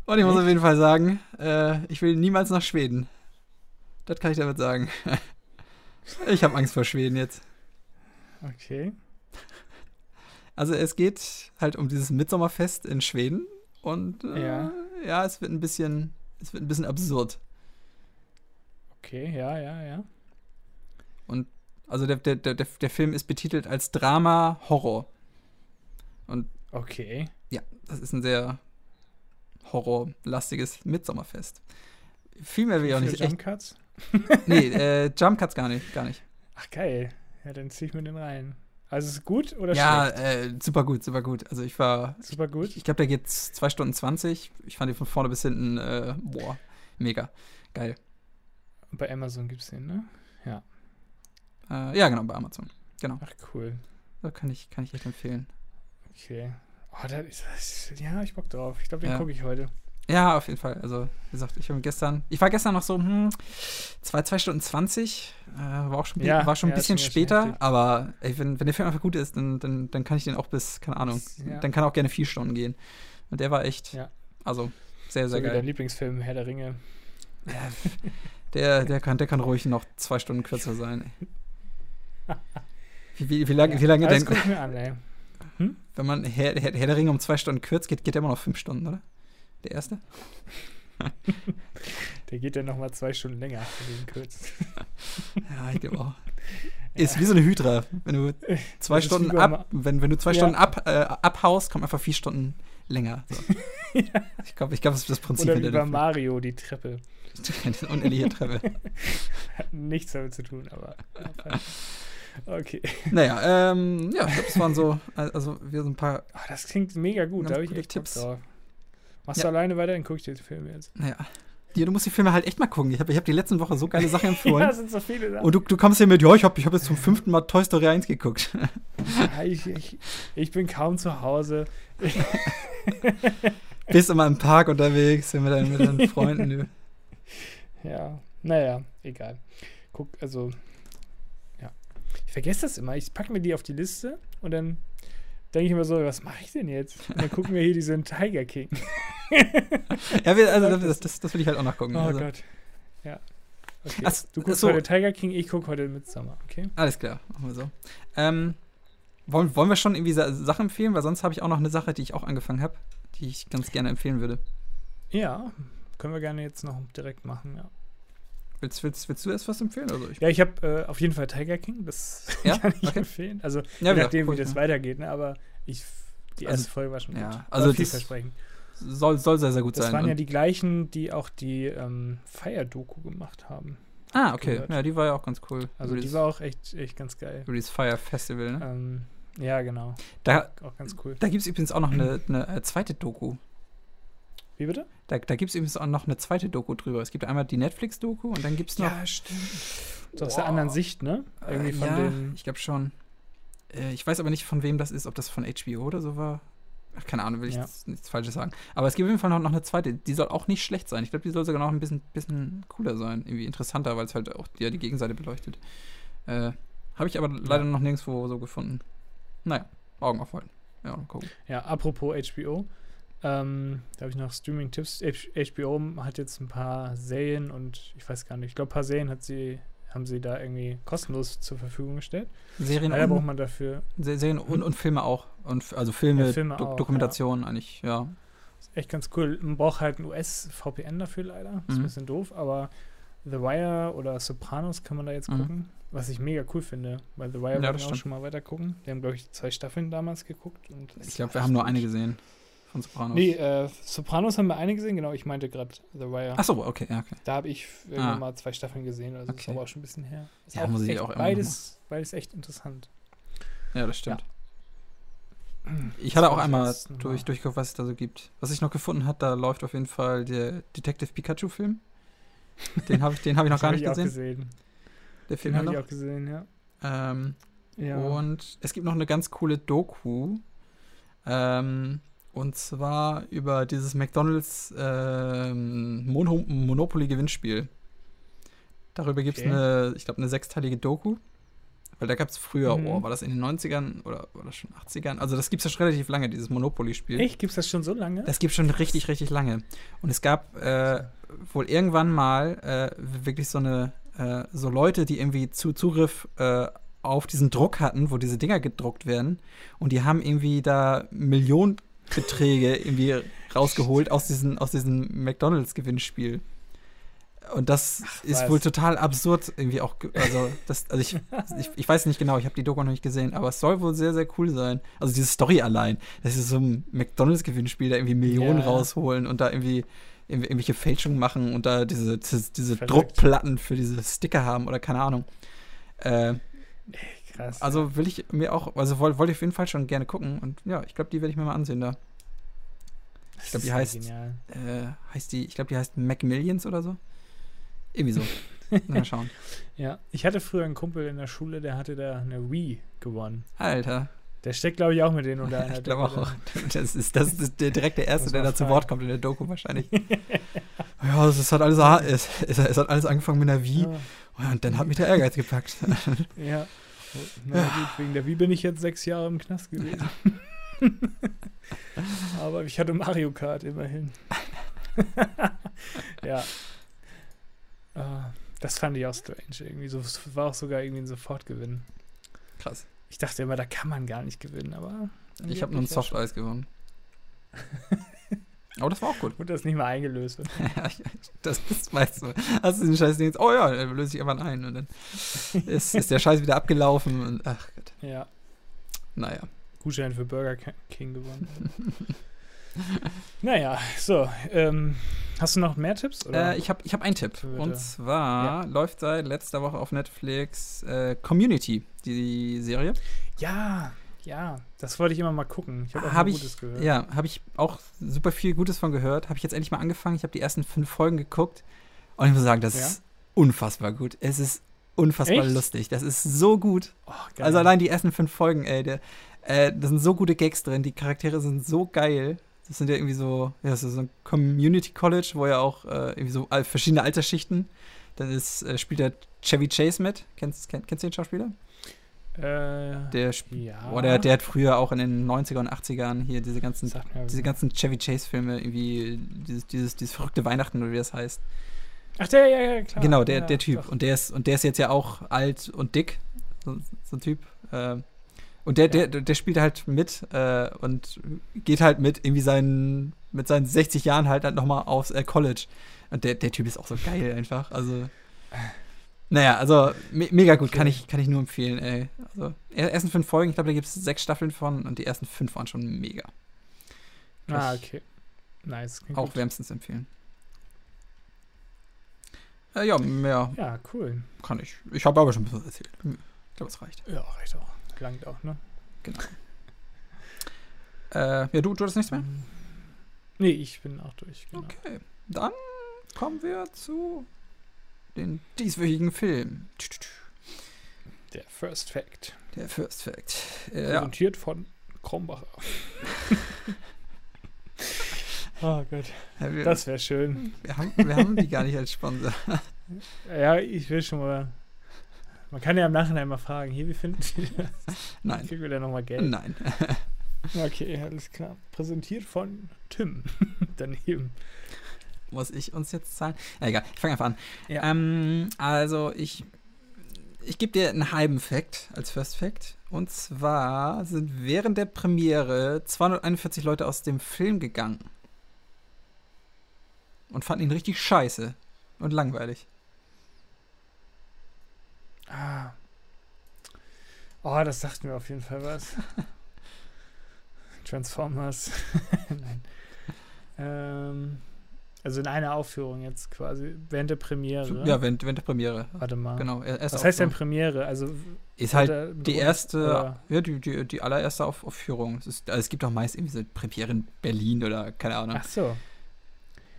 Und ich muss auf jeden Fall sagen, äh, ich will niemals nach Schweden. Das kann ich damit sagen. ich habe Angst vor Schweden jetzt. Okay. Also es geht halt um dieses Mitsommerfest in Schweden und äh, Ja. ja, es wird ein bisschen, es wird ein bisschen absurd. Okay, ja, ja, ja. Also der, der, der, der Film ist betitelt als Drama Horror. Okay. Ja, das ist ein sehr horrorlastiges Mitsommerfest. Viel mehr will ich auch nicht. Jump Cuts? nee, äh, Jump Cuts gar nicht, gar nicht. Ach geil. Ja, dann zieh ich mir den rein. Also ist es gut oder Ja, schlecht? äh, super gut, super gut. Also ich war, Super gut. ich glaube, der geht 2 Stunden 20. Ich fand den von vorne bis hinten, äh, boah, mega. Geil. Bei Amazon gibt's den, ne? Äh, ja, genau, bei Amazon. Genau. Ach cool. Da kann ich, kann ich echt empfehlen. Okay. Oh, da ist, das, ja, ich Bock drauf. Ich glaube, den Ja. gucke ich heute. Ja, auf jeden Fall. Also, wie gesagt, ich habe gestern, ich war gestern noch so, hm, zwei, zwei Stunden 20, äh, war auch schon, Ja, war schon ein ja, bisschen schon später, heftig. aber ey, wenn, wenn der Film einfach gut ist, dann, dann, dann kann ich den auch bis, keine Ahnung, Ja. dann kann er auch gerne vier Stunden gehen. Und der war echt, also, sehr, So sehr wie dein geil. Lieblingsfilm, Herr der Ringe. Der, der, kann, der kann ruhig noch zwei Stunden kürzer sein. Wie, wie, wie lange, wie lange denn, an, ey. wenn man Herr, Herr, Herr der Ringe um zwei Stunden kürzt, geht, geht der immer noch fünf Stunden, oder? Der erste? Der geht dann nochmal zwei Stunden länger, du ihn kürzt. Ja, ich glaube auch. Ist wie so eine Hydra. Wenn du zwei Das Stunden ab, wenn, wenn du zwei Ja. Stunden ab, äh, abhaust, kommt einfach vier Stunden länger. So. Ich glaube, ich glaub, das ist das Prinzip Oder bei dem Mario, die Treppe. Film. Die unendliche Treppe. Hat nichts damit zu tun, aber. Okay. Naja, ähm, ja, ich glaube, das waren so, also wir so ein paar, Ah, das klingt mega gut. Da habe ich echt Bock Tipps. drauf. Machst Ja. du alleine weiter, dann gucke ich dir den Film jetzt. naja. Ja, du musst die Filme halt echt mal gucken. Ich habe ich hab die letzten Woche so geile Sachen empfohlen. ja, sind so viele Sachen. Und du, du kommst hier mit, ja, ich habe ich hab jetzt zum fünften Mal Toy Story 1 geguckt. Ja, ich, ich, ich bin kaum zu Hause. Bist immer im Park unterwegs mit deinen, mit deinen Freunden. Du. Ja, naja, egal. Guck, also, ja. Ich vergesse das immer. Ich packe mir die auf die Liste und dann denke ich immer so, was mache ich denn jetzt? Und dann gucken wir hier diesen Tiger King. Ja, wir, also das, das, das will ich halt auch nachgucken. Oh also, Gott. Ja. Okay. Ach, du guckst so. heute Tiger King, ich gucke heute Midsummer, okay? Alles klar, machen wir so. Ähm, wollen, wollen wir schon irgendwie Sa- Sachen empfehlen? Weil sonst habe ich auch noch eine Sache, die ich auch angefangen habe, die ich ganz gerne empfehlen würde. Ja, können wir gerne jetzt noch direkt machen, ja. Willst, willst, willst du erst was empfehlen? Also ich ja, ich habe äh, auf jeden Fall Tiger King, das ja? kann ich okay. empfehlen. Also, ja, je nachdem, wie das weitergeht, ne? aber ich, die erste Also, Folge war schon ja, gut. also das- vielversprechend. Soll, soll sehr, sehr gut Das sein. waren ja die gleichen, die auch die ähm, Fire-Doku gemacht haben. ah, okay. gehört. Ja, die war ja auch ganz cool. Also die war auch echt, echt ganz geil. über dieses Fire Festival, ne? Ähm, ja, genau. Da, Auch ganz cool. da gibt es übrigens auch noch eine, eine äh, zweite Doku. Wie bitte? Da, da gibt es übrigens auch noch eine zweite Doku drüber. Es gibt einmal die Netflix-Doku und dann gibt es noch. stimmt. So aus der anderen Sicht, ne? Irgendwie Äh, von ja, den. ich glaube schon. Äh, ich weiß aber nicht, von wem das ist, ob das von HBO oder so war. Ach, keine Ahnung, will ich Ja. nichts Falsches sagen. Aber es gibt auf jeden Fall noch, noch eine zweite. Die soll auch nicht schlecht sein. Ich glaube, die soll sogar noch ein bisschen, bisschen cooler sein. Irgendwie interessanter, weil es halt auch ja, die Gegenseite beleuchtet. Äh, Habe ich aber leider noch nirgendwo so gefunden. Naja, Augen aufhalten. Ja, gucken. Ja, apropos HBO. Ähm, da habe ich noch Streaming-Tipps. HBO hat jetzt ein paar Serien und ich weiß gar nicht, ich glaube, ein paar Serien hat sie, haben sie da irgendwie kostenlos zur Verfügung gestellt. Serien, Leider braucht und, man dafür Se- Serien und, und Filme auch. Und, also Filme, Ja, Filme Do auch, Dokumentationen eigentlich, ja. ist echt ganz cool. Man braucht halt ein US-VPN dafür leider. Ist ein Mhm. bisschen doof, aber The Wire oder Sopranos kann man da jetzt Mhm. gucken. Was ich mega cool finde, weil The Wire Ja, wollte ich auch schon mal weiter gucken. Wir haben, glaube ich, zwei Staffeln damals geguckt. Ich glaube, wir haben nur eine gesehen von Sopranos. Nee, äh, Sopranos haben wir eine gesehen, genau. Ich meinte gerade The Wire. Ach so, okay, ja, okay. Da habe ich irgendwann Ah. mal zwei Staffeln gesehen, also das ist Okay. aber auch schon ein bisschen her. Ist Ja, muss ich auch immer beides, beides echt interessant. Ja, das stimmt. Ich hatte Das auch einmal durch, durchgeguckt, was es da so gibt. Was ich noch gefunden habe, da läuft auf jeden Fall der Detective Pikachu-Film. Den habe ich, den hab ich noch Das gar nicht ich auch gesehen. gesehen. Der Den Film habe ich auch gesehen, ja. Ähm, ja. Und es gibt noch eine ganz coole Doku. Ähm, und zwar über dieses McDonalds ähm, Mono Monopoly-Gewinnspiel. Darüber gibt es Okay. eine, ich glaube, eine sechsteilige Doku. Weil da gab es früher, Mhm. oh, war das in den 90ern oder war das schon 80ern? Also das gibt es ja schon relativ lange, dieses Monopoly-Spiel. Echt? Gibt es das schon so lange? Das gibt schon richtig, richtig lange. Und es gab äh, wohl irgendwann mal äh, wirklich so eine, äh, so Leute, die irgendwie zu Zugriff äh, auf diesen Druck hatten, wo diese Dinger gedruckt werden. Und die haben irgendwie da Millionenbeträge irgendwie rausgeholt aus diesem aus diesem McDonalds-Gewinnspiel. Und das ist was. wohl total absurd irgendwie auch. Also, das, also ich, ich, ich weiß nicht genau, ich habe die Doku noch nicht gesehen, aber es soll wohl sehr, sehr cool sein. Also diese Story allein. Das ist so ein McDonalds-Gewinnspiel, da irgendwie Millionen Ja. rausholen und da irgendwie irgendwelche Fälschungen machen und da diese, diese, diese. Druckplatten für diese Sticker haben oder keine Ahnung. Äh, Krass. also will ich mir auch, also wollte wollte ich auf jeden Fall schon gerne gucken und ja, ich glaube, die werde ich mir mal ansehen da. Ich glaub, die ja heißt-. Äh, heißt die, ich glaube, die heißt Macmillions oder so. Irgendwie so. mal schauen. Ja, ich hatte früher einen Kumpel in der Schule, der hatte da eine Wii gewonnen. Alter, Der steckt, glaube ich, auch mit denen unter einer ich glaube auch. Das ist, das ist der, direkt der Erste, der da zu. Wort kommt in der Doku wahrscheinlich. ja, es hat alles, es, es, hat alles angefangen mit einer Wie da. und dann hat mich der Ehrgeiz gepackt. Ja. Ja. Na gut, wegen der Wii bin ich jetzt sechs Jahre im Knast gewesen. Aber ich hatte Mario Kart immerhin. ja. Ah, das fand ich auch strange irgendwie. So, war auch sogar irgendwie ein Sofortgewinn. Krass. Ich dachte immer, da kann man gar nicht gewinnen, aber. Ich habe nur ein angeblich ja Soft Eis gewonnen. Aber das war auch gut. Und das nicht mal eingelöst wird. das, das weißt du. Hast du den Scheiß jetzt, oh ja, dann löse ich irgendwann ein und dann ist, ist der Scheiß wieder abgelaufen und ach Gott. Ja. Naja. Gutschein für Burger King gewonnen. naja, so. Ähm, hast du noch mehr Tipps? Äh, ich habe ich hab einen Tipp. Bitte. Und zwar läuft seit letzter Woche auf Netflix äh, Community, die Serie. ja, ja. Das wollte ich immer mal gucken. Ich habe auch Hab ich- Gutes gehört. Ja, habe ich auch super viel Gutes von gehört. Habe ich jetzt endlich mal angefangen. Ich habe die ersten fünf Folgen geguckt. Und ich muss sagen, das Ja? ist unfassbar gut. Es ist unfassbar Echt? lustig. Das ist so gut. Oh. Also allein die ersten fünf Folgen, ey, der, äh, da sind so gute Gags drin, die Charaktere sind so geil. Das sind ja irgendwie so, ja, das ist so ein Community College, wo ja auch äh, irgendwie so verschiedene Altersschichten. Dann ist, äh, spielt der Chevy Chase mit. Kennst, kenn, kennst du den Schauspieler? Äh, Der, sp- ja. oh, der, der hat früher auch in den 90er und 80ern hier diese ganzen, diese ganzen Chevy Chase Filme, irgendwie dieses, dieses, dieses verrückte Weihnachten oder wie das heißt. Ach, der, ja, ja, klar. Genau, der, ja, der Typ. doch. Und der ist, und der ist jetzt ja auch alt und dick. So, so ein Typ. Ähm, Und der, der, der spielt halt mit äh, und geht halt mit irgendwie seinen, mit seinen 60 Jahren halt, halt nochmal aufs äh, College. Und der, der Typ ist auch so geil einfach. Also. Naja, also me mega gut, kann ich, kann ich nur empfehlen, ey. Also, ersten fünf Folgen, ich glaube, da gibt es sechs Staffeln von und die ersten fünf waren schon mega. ah, okay. Nice. Auch gut. wärmstens empfehlen. Äh, ja, mehr. Ja, cool. Kann ich. Ich habe aber schon ein bisschen erzählt. Ich glaube, es reicht. Ja, reicht auch. Langt auch, ne? Genau. äh, ja, du, du hast nichts mehr? Nee, ich bin auch durch. Genau. Okay. Dann kommen wir zu den dieswöchigen Film. Der First Fact. Der First Fact. Äh, Präsentiert ja. von Krombacher. oh Gott. Ja, wir, das wäre schön. Wir haben, wir haben die gar nicht als Sponsor. ja, ich will schon mal. Man kann ja im Nachhinein mal fragen, hier, wie finden Sie das? Nein. Kriegen wir da nochmal Geld? Nein. okay, alles klar. Präsentiert von Tim. Daneben muss ich uns jetzt zahlen? Ja, egal, ich fange einfach an. Ja. Ähm, also, ich, ich gebe dir einen halben Fact als First Fact. Und zwar sind während der Premiere 241 Leute aus dem Film gegangen. Und fanden ihn richtig scheiße und langweilig. Ah. Oh, das sagt mir auf jeden Fall was. Transformers. Nein. Ähm. Also in einer Aufführung jetzt quasi, während der Premiere. Ja, während, während der Premiere. Warte mal. Genau. Was heißt denn Premiere? Also ist halt die erste, ja, die, die, die allererste Auf Aufführung. Es, ist, also es gibt auch meist irgendwie so Premiere in Berlin oder keine Ahnung. Ach so.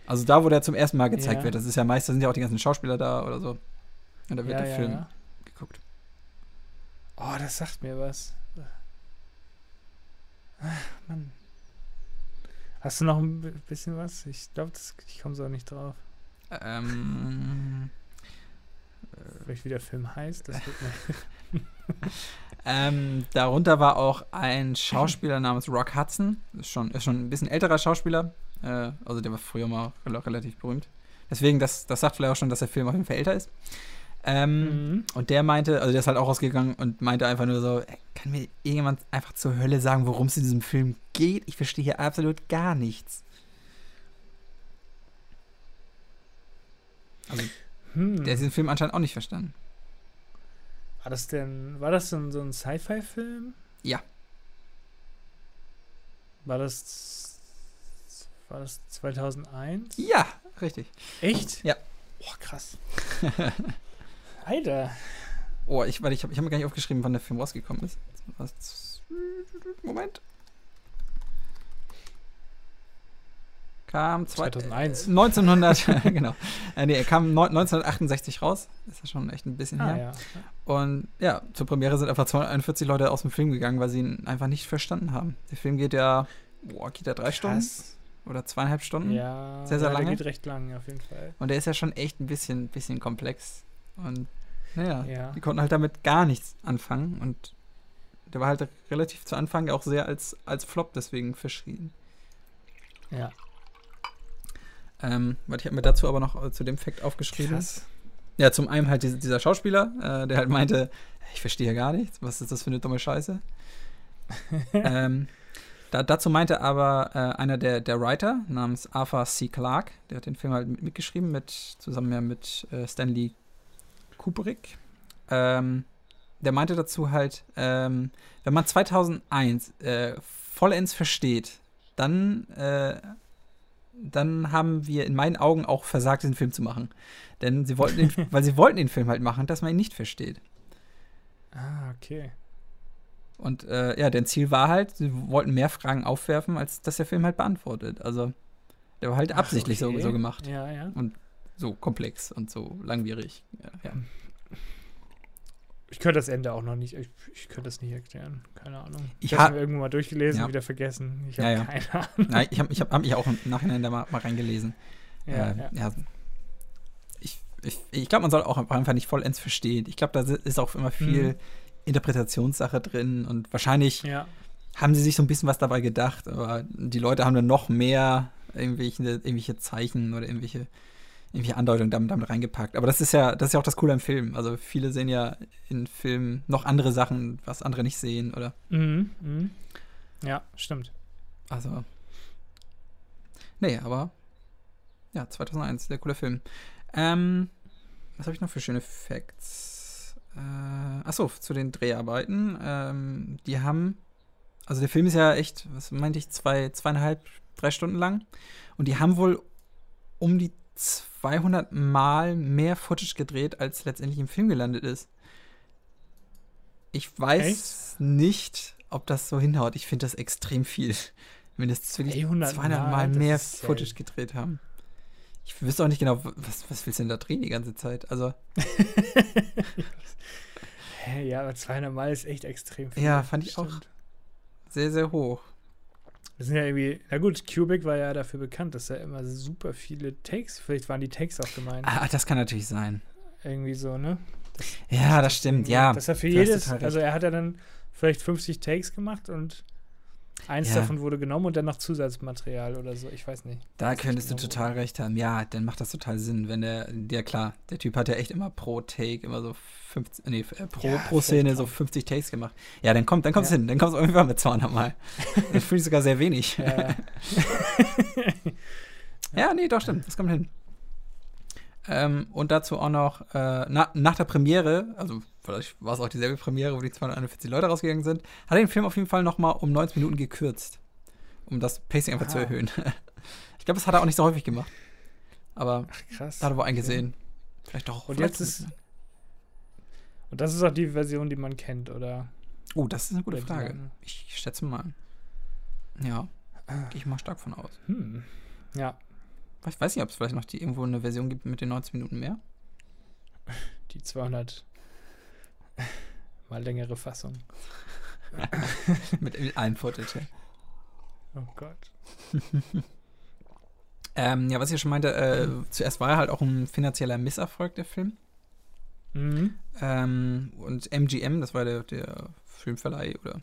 Also da, wo der zum ersten Mal gezeigt ja. wird, das ist ja meist, da sind ja auch die ganzen Schauspieler da oder so. Und da wird ja, der Film geguckt. Oh, das sagt mir was. Ach, Mann. Hast du noch ein bisschen was? Ich glaube, ich komme so nicht drauf. Ähm. Vielleicht wie der Film heißt, das ähm, darunter war auch ein Schauspieler namens Rock Hudson. Ist schon, ist schon ein bisschen älterer Schauspieler. Äh, also der war früher mal relativ berühmt. Deswegen, das, das sagt vielleicht auch schon, dass der Film auf jeden Fall älter ist. Ähm, mhm. Und der meinte, also der ist halt auch rausgegangen und meinte einfach nur so, kann mir irgendjemand einfach zur Hölle sagen, worum es in diesem Film geht? Ich verstehe hier absolut gar nichts. Also, hm. der hat diesen Film anscheinend auch nicht verstanden. War das denn, war das denn so ein Sci-Fi-Film? Ja. War das, war das 2001? Ja, richtig. Echt? Ja. Boah, krass. Alter. Oh, ich, ich habe ich hab mir gar nicht aufgeschrieben, wann der Film rausgekommen ist. Moment. Kam 2001. Äh, 1900, genau. Äh, nee, er kam 1968 raus. Ist ja schon echt ein bisschen ah, her. Ja. Und ja, zur Premiere sind einfach 241 Leute aus dem Film gegangen, weil sie ihn einfach nicht verstanden haben. Der Film geht ja, boah, geht ja drei Krass. Stunden oder zweieinhalb Stunden. Ja, sehr, sehr ja, lange. Der geht recht lang, auf jeden Fall. Und der ist ja schon echt ein bisschen, bisschen komplex. Und naja, ja. die konnten halt damit gar nichts anfangen. Und der war halt relativ zu Anfang auch sehr als, als Flop deswegen verschrien. Ja. Ähm, weil ich habe mir dazu aber noch äh, zu dem Fakt aufgeschrieben. Krass. Ja, zum einen halt dieser, Schauspieler, äh, der halt meinte, ich verstehe hier gar nichts, was ist das für eine dumme Scheiße? ähm, da, dazu meinte aber äh, einer der, der Writer namens Arthur C. Clarke, der hat den Film halt mit, mitgeschrieben, mit, zusammen ja mit äh, Stanley Kubrick. Ähm, der meinte dazu halt, ähm, wenn man 2001 äh, vollends versteht, dann, äh, dann haben wir in meinen Augen auch versagt, diesen Film zu machen. Denn sie wollten den, weil sie wollten den Film halt machen, dass man ihn nicht versteht. Ah, okay. Und äh, ja, dein Ziel war halt, sie wollten mehr Fragen aufwerfen, als dass der Film halt beantwortet. Also, der war halt absichtlich okay. so, so gemacht. Ja, ja. Und so komplex und so langwierig. Ja. Ich könnte das Ende auch noch nicht, ich, ich könnte das nicht erklären. Keine Ahnung. Ich, ich habe irgendwo mal durchgelesen ja. und wieder vergessen. Ich habe ja, ja. keine Ahnung. Nein, ich habe ich hab, hab mich auch im Nachhinein da mal, mal reingelesen. Ja, äh, ja. Ich, ich, ich glaube, man soll auch einfach nicht vollends verstehen. Ich glaube, da ist auch immer viel hm. Interpretationssache drin und wahrscheinlich haben sie sich so ein bisschen was dabei gedacht, aber die Leute haben dann noch mehr irgendwelche, irgendwelche Zeichen oder irgendwelche irgendwie Andeutung damit, damit reingepackt. Aber das ist ja, das ist ja auch das Coole am Film. Also viele sehen ja in Filmen noch andere Sachen, was andere nicht sehen, oder? Mhm, mhm. Ja, stimmt. Also. Nee, aber ja, 2001, sehr cooler Film. Ähm, was habe ich noch für schöne Facts? Äh, achso, zu den Dreharbeiten. Ähm, die haben, also der Film ist ja echt, was meinte ich, zwei, zweieinhalb, drei Stunden lang. Und die haben wohl um die 200 Mal mehr Footage gedreht, als letztendlich im Film gelandet ist. Ich weiß Echt? nicht, ob das so hinhaut. Ich finde das extrem viel. Wenn das wirklich 200 Mal, Mal mehr Footage gedreht haben. Ich wüsste auch nicht genau, was, was willst du denn da drehen die ganze Zeit? Also. ja, aber 200 Mal ist echt extrem viel. Ja, fand ich Stimmt. auch sehr, sehr hoch. Das sind ja irgendwie, na gut, Cubic war ja dafür bekannt, dass er immer super viele Takes, vielleicht waren die Takes auch gemeint. Ah, das kann natürlich sein. Irgendwie so, ne? Das, ja, das stimmt, ja. Dass er für jedes, also er hat ja dann vielleicht 50 Takes gemacht und Eins ja. davon wurde genommen und dann noch Zusatzmaterial oder so, ich weiß nicht. Da könntest du total recht haben. Ja, dann macht das total Sinn, wenn der, ja klar, der Typ hat ja echt immer pro Take immer so 50, nee, äh, pro, ja, pro Szene so 50 Takes gemacht. Ja, dann kommt, dann kommt's ja. hin, dann kommt's auf jeden Fall mit 200 Mal. das finde ich sogar sehr wenig. Ja. ja, nee, doch, stimmt, das kommt hin. Ähm, und dazu auch noch äh, na, nach der Premiere, also vielleicht war es auch dieselbe Premiere, wo die 241 Leute rausgegangen sind, hat er den Film auf jeden Fall nochmal um 90 Minuten gekürzt, um das Pacing einfach Aha. zu erhöhen. ich glaube, das hat er auch nicht so häufig gemacht. Aber Ach, krass. da hat er wohl eingesehen. Vielleicht doch. Und jetzt ist. Und das ist auch die Version, die man kennt, oder? Oh, das ist eine gute Frage. Ich schätze mal. Ja. Gehe ich mal stark von aus. Hm. Ja. Ich weiß nicht, ob es vielleicht noch die, irgendwo eine Version gibt mit den 90 Minuten mehr. Die 200 mal längere Fassung. mit allen Footage. Oh Gott. ähm, ja, was ich ja schon meinte, äh, zuerst war er halt auch ein finanzieller Misserfolg, der Film. Mhm. Ähm, und MGM, das war der, der Filmverleih oder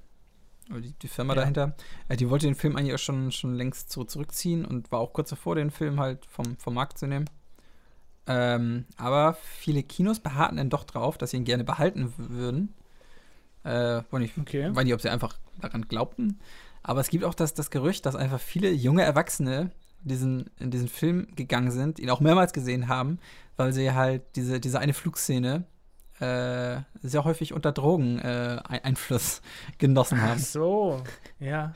die, die Firma ja. dahinter, äh, die wollte den Film eigentlich auch schon, schon längst so zurückziehen und war auch kurz davor, den Film halt vom, vom Markt zu nehmen. Ähm, aber viele Kinos beharrten dann doch drauf, dass sie ihn gerne behalten würden. Äh, ich okay. weiß nicht, ob sie einfach daran glaubten. Aber es gibt auch das, das Gerücht, dass einfach viele junge Erwachsene diesen, in diesen Film gegangen sind, ihn auch mehrmals gesehen haben, weil sie halt diese, diese eine Flugszene äh, sehr häufig unter Drogeneinfluss äh, genossen haben. Ach so, ja.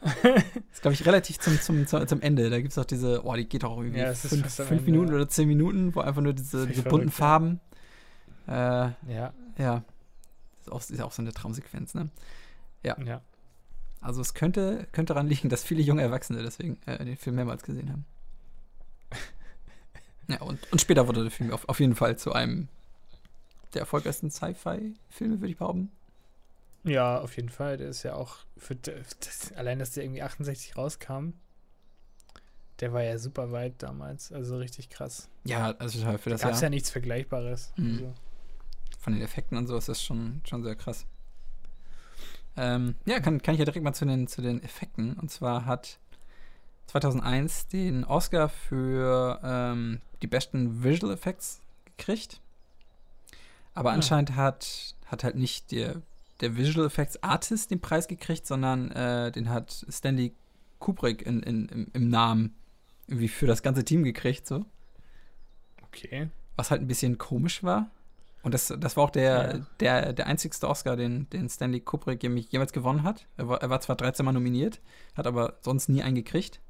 das ist, glaube ich, relativ zum, zum, zum Ende. Da gibt es auch diese, oh, die geht auch irgendwie ja, fünf, fünf Minuten oder zehn Minuten, wo einfach nur diese, diese bunten Farben. Äh, ja. Ja. Ist auch, ist auch so eine Traumsequenz, ne? Ja. ja. Also es könnte, könnte daran liegen, dass viele junge Erwachsene deswegen äh, den Film mehrmals gesehen haben. ja, und, und später wurde der Film auf, auf jeden Fall zu einem der erfolgreichsten Sci-Fi-Filme, würde ich behaupten. Ja, auf jeden Fall. Der ist ja auch für das, allein, dass der irgendwie 68 rauskam, der war ja super weit damals. Also richtig krass. Ja, also für das Jahr. Gab ja nichts Vergleichbares. Mhm. Also. Von den Effekten und so ist das schon, schon sehr krass. Ähm, ja, kann, kann ich ja direkt mal zu den, zu den Effekten. Und zwar hat 2001 den Oscar für ähm, die besten Visual Effects gekriegt. Aber ja. anscheinend hat, hat halt nicht der, der Visual Effects Artist den Preis gekriegt, sondern äh, den hat Stanley Kubrick in, in, im, im, Namen irgendwie für das ganze Team gekriegt, so. Okay. Was halt ein bisschen komisch war. Und das, das war auch der, ja. der, der einzigste Oscar, den, den Stanley Kubrick jemals gewonnen hat. Er war, er war zwar 13 Mal nominiert, hat aber sonst nie einen gekriegt.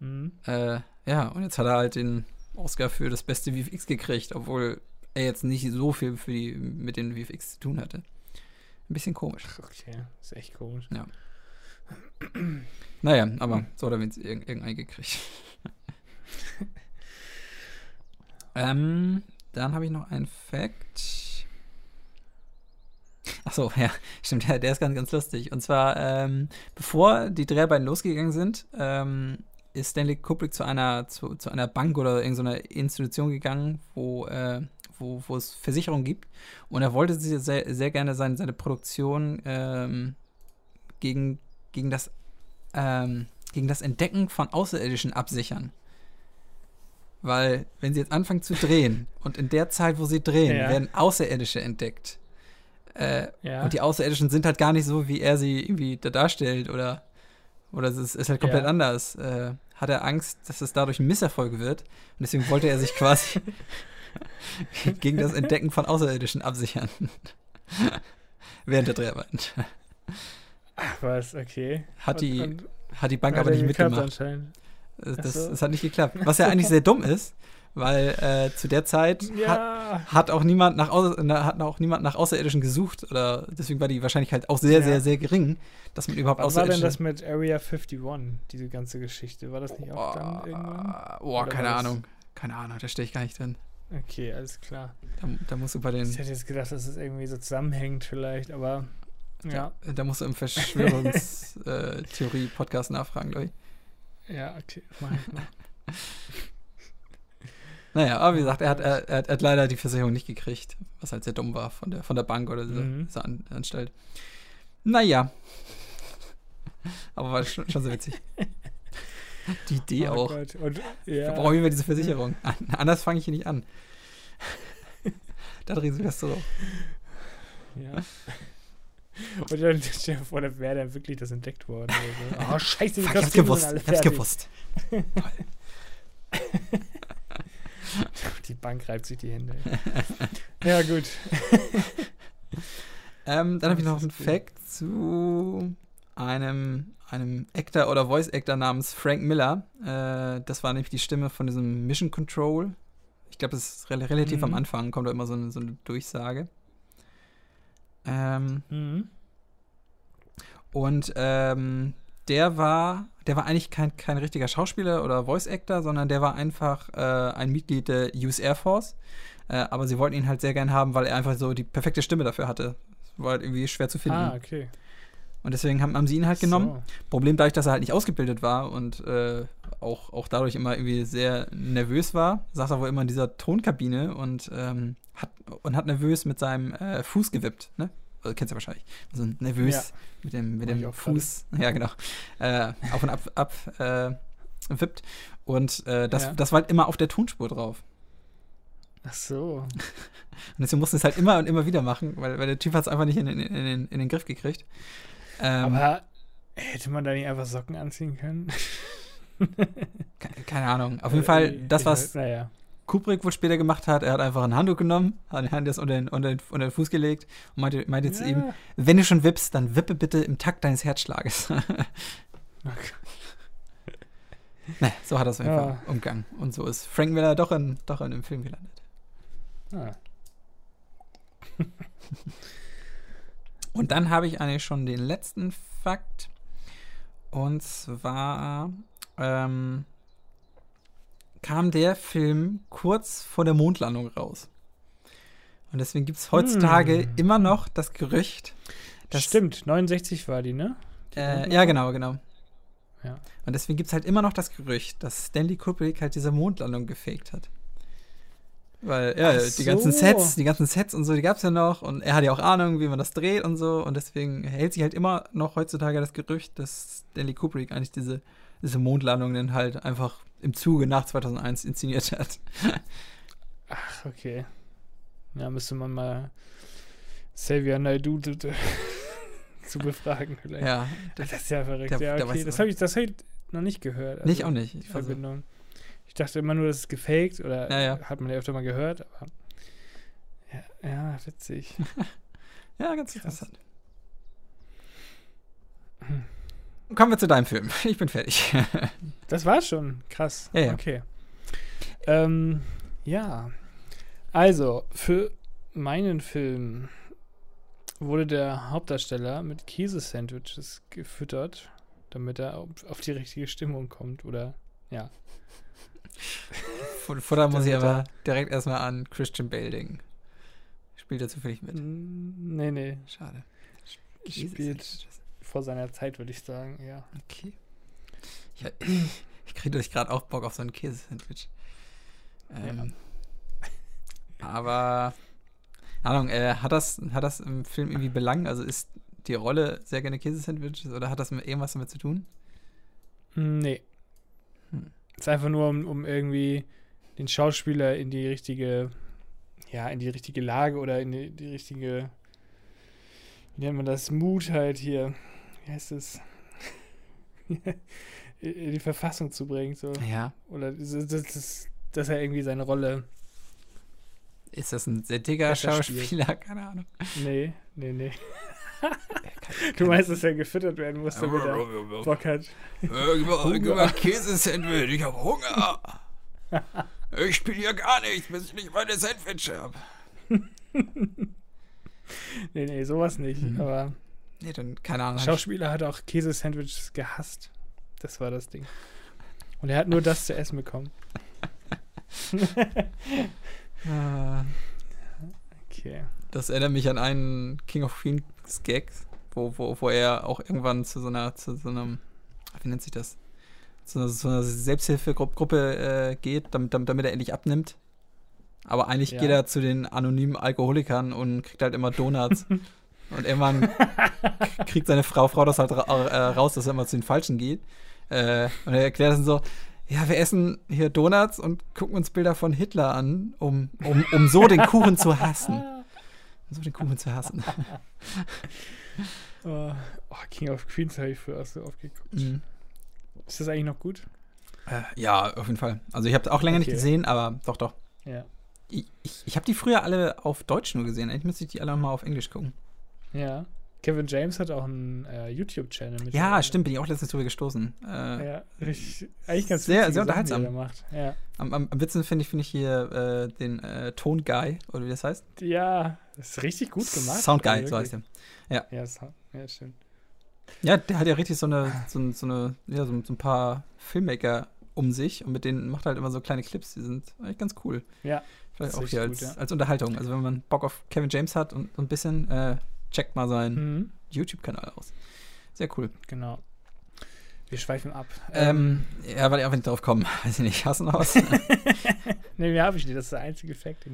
Mhm. Äh, ja, und jetzt hat er halt den Oscar für das beste VFX gekriegt, obwohl er jetzt nicht so viel für die, mit den VFX zu tun hatte. Ein bisschen komisch. Okay, ist echt komisch. Ja. naja, aber so hat er wenigstens irg irgendeinen gekriegt. ähm, dann habe ich noch einen Fact. Achso, ja, stimmt, ja, der ist ganz, ganz lustig. Und zwar, ähm, bevor die Dreharbeiten losgegangen sind, ähm, ist Stanley Kubrick zu einer, zu, zu einer Bank oder irgendeiner Institution gegangen, wo äh, wo, wo es Versicherungen gibt. Und er wollte sehr, sehr gerne seine, seine Produktion ähm, gegen, gegen, das, ähm, gegen das Entdecken von Außerirdischen absichern. Weil, wenn sie jetzt anfangen zu drehen und in der Zeit, wo sie drehen, Ja. werden Außerirdische entdeckt. Äh, Ja. Und die Außerirdischen sind halt gar nicht so, wie er sie irgendwie da darstellt oder, oder es ist, ist halt komplett Ja. anders. Äh, hat er Angst, dass es dadurch ein Misserfolg wird und deswegen wollte er sich quasi gegen das Entdecken von Außerirdischen absichern. Während der Dreharbeit. Ach was, okay. Hat die, Und- hat die Bank hat aber er nicht mitgemacht. anscheinend. Äh, Das, so. das hat nicht geklappt. Was ja eigentlich sehr dumm ist, weil äh, zu der Zeit hat, Ja. hat auch niemand nach hat auch niemand nach Außerirdischen gesucht oder deswegen war die Wahrscheinlichkeit auch sehr, Ja. sehr, sehr gering, dass man überhaupt Was war denn das mit Area 51, diese ganze Geschichte? War das nicht auch dann irgendwann? Boah, keine Ahnung. Keine Ahnung, da stehe ich gar nicht drin. Okay, alles klar. Da, da musst du bei Ich den, hätte jetzt gedacht, dass es irgendwie so zusammenhängt vielleicht, aber ja, da musst du im Verschwörungstheorie-Podcast nachfragen, glaube ich. ja, okay, mach ich mal. Naja, aber wie gesagt, er hat, er, er, hat, er hat leider die Versicherung nicht gekriegt, was halt sehr dumm war von der, von der Bank oder dieser, Mhm. dieser An Anstalt. Naja. Aber war schon, schon so witzig. Die Idee Oh auch. Gott. Und, Wir ja, brauchen immer diese Versicherung. An- Anders fange ich hier nicht an. da drehen sie das so. ja. Und dann stell dir vor, da wäre dann wirklich das entdeckt worden. Oder so. Oh, scheiße, Fuck, ich hab's gewusst. Ich hab's gewusst. Die Bank reibt sich die Hände. ja, gut. Ähm, dann habe ich noch einen. Fact zu einem, einem Actor oder Voice Actor namens Frank Miller. Äh, das war nämlich die Stimme von diesem Mission Control. Ich glaube, das ist rel relativ Mhm. am Anfang, kommt da immer so eine, so eine Durchsage. Ähm, Mhm. und ähm, der war, der war eigentlich kein, kein richtiger Schauspieler oder Voice Actor, sondern der war einfach äh, ein Mitglied der US Air Force. Äh, aber sie wollten ihn halt sehr gern haben, weil er einfach so die perfekte Stimme dafür hatte. War halt irgendwie schwer zu finden. Ah, okay. Und deswegen haben, haben sie ihn halt genommen. So. Problem dadurch, dass er halt nicht ausgebildet war und äh, auch, auch dadurch immer irgendwie sehr nervös war, saß er wohl immer in dieser Tonkabine und, ähm, hat, und hat nervös mit seinem äh, Fuß gewippt, ne? Also, kennst du ja wahrscheinlich. Also nervös Ja. mit dem, mit Mach dem Fuß, ja genau, äh, auf und ab, ab äh, wippt. Und äh, das, Ja. das war halt immer auf der Tonspur drauf. Ach so. Und deswegen mussten es halt immer und immer wieder machen, weil, weil der Typ hat es einfach nicht in, in, in, in den Griff gekriegt. Ähm, Aber hätte man da nicht einfach Socken anziehen können? ke- keine Ahnung. Auf jeden Fall, das, Ich- was Naja. Kubrick wohl später gemacht hat, er hat einfach ein Handtuch genommen, hat den Hand das unter den, unter den, unter den Fuß gelegt und meinte, meinte zu ihm, wenn du schon wippst, dann wippe bitte im Takt deines Herzschlages. Ne, so hat er es einfach Ja. umgangen. Und so ist Frank Miller doch in, doch in einem Film gelandet. Ah. Und dann habe ich eigentlich schon den letzten Fakt. Und zwar ähm, kam der Film kurz vor der Mondlandung raus. Und deswegen gibt es heutzutage Hm. immer noch das Gerücht, Das dass stimmt, 69 war die, ne? Die Äh, ja, genau, genau. Ja. Und deswegen gibt es halt immer noch das Gerücht, dass Stanley Kubrick halt diese Mondlandung gefaked hat. Weil, ja, Ach die ganzen so. Sets, die ganzen Sets und so, die gab es ja noch. Und er hat ja auch Ahnung, wie man das dreht und so. Und deswegen hält sich halt immer noch heutzutage das Gerücht, dass Stanley Kubrick eigentlich diese, diese Mondlandung dann halt einfach im Zuge nach 2001 inszeniert hat. Ach, okay. Ja, müsste man mal Xavier Naidoo zu- befragen vielleicht. Ja, Das ist ja verrückt. der- ja, okay. Das habe ich, das hab ich noch nicht gehört. nicht also auch nicht. Die Also, Verbindung. Ich dachte immer nur, das ist gefaked oder Ja, hat man ja öfter mal gehört, aber ja, ja witzig. ja, ganz Krass. interessant. Kommen wir zu deinem Film. Ich bin fertig. Das war's schon. Krass. Ja, ja. Okay. Ähm, ja. Also, für meinen Film wurde der Hauptdarsteller mit Käsesandwiches gefüttert, damit er auf die richtige Stimmung kommt. Oder ja. Von Futter muss ich aber direkt erstmal an Christian Bale denken. Spielt er zufällig mit? Mm, Nee, nee. Schade. Spielt vor seiner Zeit, würde ich sagen, ja. Okay. Ich, ich kriege durch gerade auch Bock auf so ein Käsesandwich. Ähm, Aber, keine Ahnung, äh, hat, das, hat das im Film irgendwie Belang? Also ist die Rolle sehr gerne Käsesandwiches oder hat das mit irgendwas damit zu tun? Nee. Hm. Ist einfach nur, um, um irgendwie den Schauspieler in die richtige, ja, in die richtige Lage oder in die, die richtige, wie nennt man das, Mut halt hier, wie heißt es, in die Verfassung zu bringen, so. Ja. Oder das, das, das, dass er irgendwie seine Rolle. Ist das ein spielt. Schauspieler? Keine Ahnung. Nee, nee, nee. Du meinst, dass er gefüttert werden muss, damit er Bock hat. Gib mal, Käsesandwich, ich hab Hunger. Ich spiele hier gar nichts, bis ich nicht meine Sandwich hab. Nee, nee, sowas nicht. Mhm. Aber Nee, dann, keine Ahnung. Schauspieler hat auch Käsesandwiches gehasst. Das war das Ding. Und er hat nur das zu essen bekommen. Äh, Okay. Das erinnert mich an einen King of Queens Gag, wo, wo, wo er auch irgendwann zu so einer, zu so einem, wie nennt sich das? Zu einer, zu einer Selbsthilfegruppe äh, geht, damit, damit, er endlich abnimmt. Aber eigentlich Ja. geht er zu den anonymen Alkoholikern und kriegt halt immer Donuts. und irgendwann kriegt seine Frau, Frau das halt ra äh, raus, dass er immer zu den Falschen geht. Äh, und er erklärt dann so, ja, wir essen hier Donuts und gucken uns Bilder von Hitler an, um, um, um so den Kuchen zu hassen. So den Kuchen zu hassen. Oh, oh, King of Queens habe ich früher auch so oft geguckt. Mhm. Ist das eigentlich noch gut? Äh, ja, auf jeden Fall. Also ich habe auch länger nicht Okay. gesehen, aber doch, doch. Ja. Ich, ich, ich habe die früher alle auf Deutsch nur gesehen. Eigentlich müsste ich die alle mal auf Englisch gucken. Ja. Kevin James hat auch einen äh, YouTube-Channel mit. Ja, stimmt, bin ich auch letztens drüber gestoßen. Äh, Ja, richtig, eigentlich ganz Sehr- sehr Sachen, er unterhaltsam. da macht. Ja. Am, am, am witzigsten finde ich, finde ich hier äh, den äh, Tone Guy, oder wie das heißt. ja, das ist richtig gut gemacht. Sound Guy, Also so heißt wirklich. er. Ja, Sound, ja, stimmt. Ja, der hat ja richtig so eine, so, ein- so eine, ja, so, so ein paar Filmmaker um sich und mit denen macht er halt immer so kleine Clips, die sind eigentlich ganz cool. Ja, Vielleicht auch hier als, gut, ja. als Unterhaltung. Also wenn man Bock auf Kevin James hat und so ein bisschen, äh, checkt mal seinen Mhm, YouTube-Kanal aus. Sehr cool. genau. Wir schweifen ab. Ähm, ja, weil ich einfach nicht drauf kommen. Weiß ich nicht. Hast du noch was? nee, mehr habe ich nicht. Das ist der einzige Fact.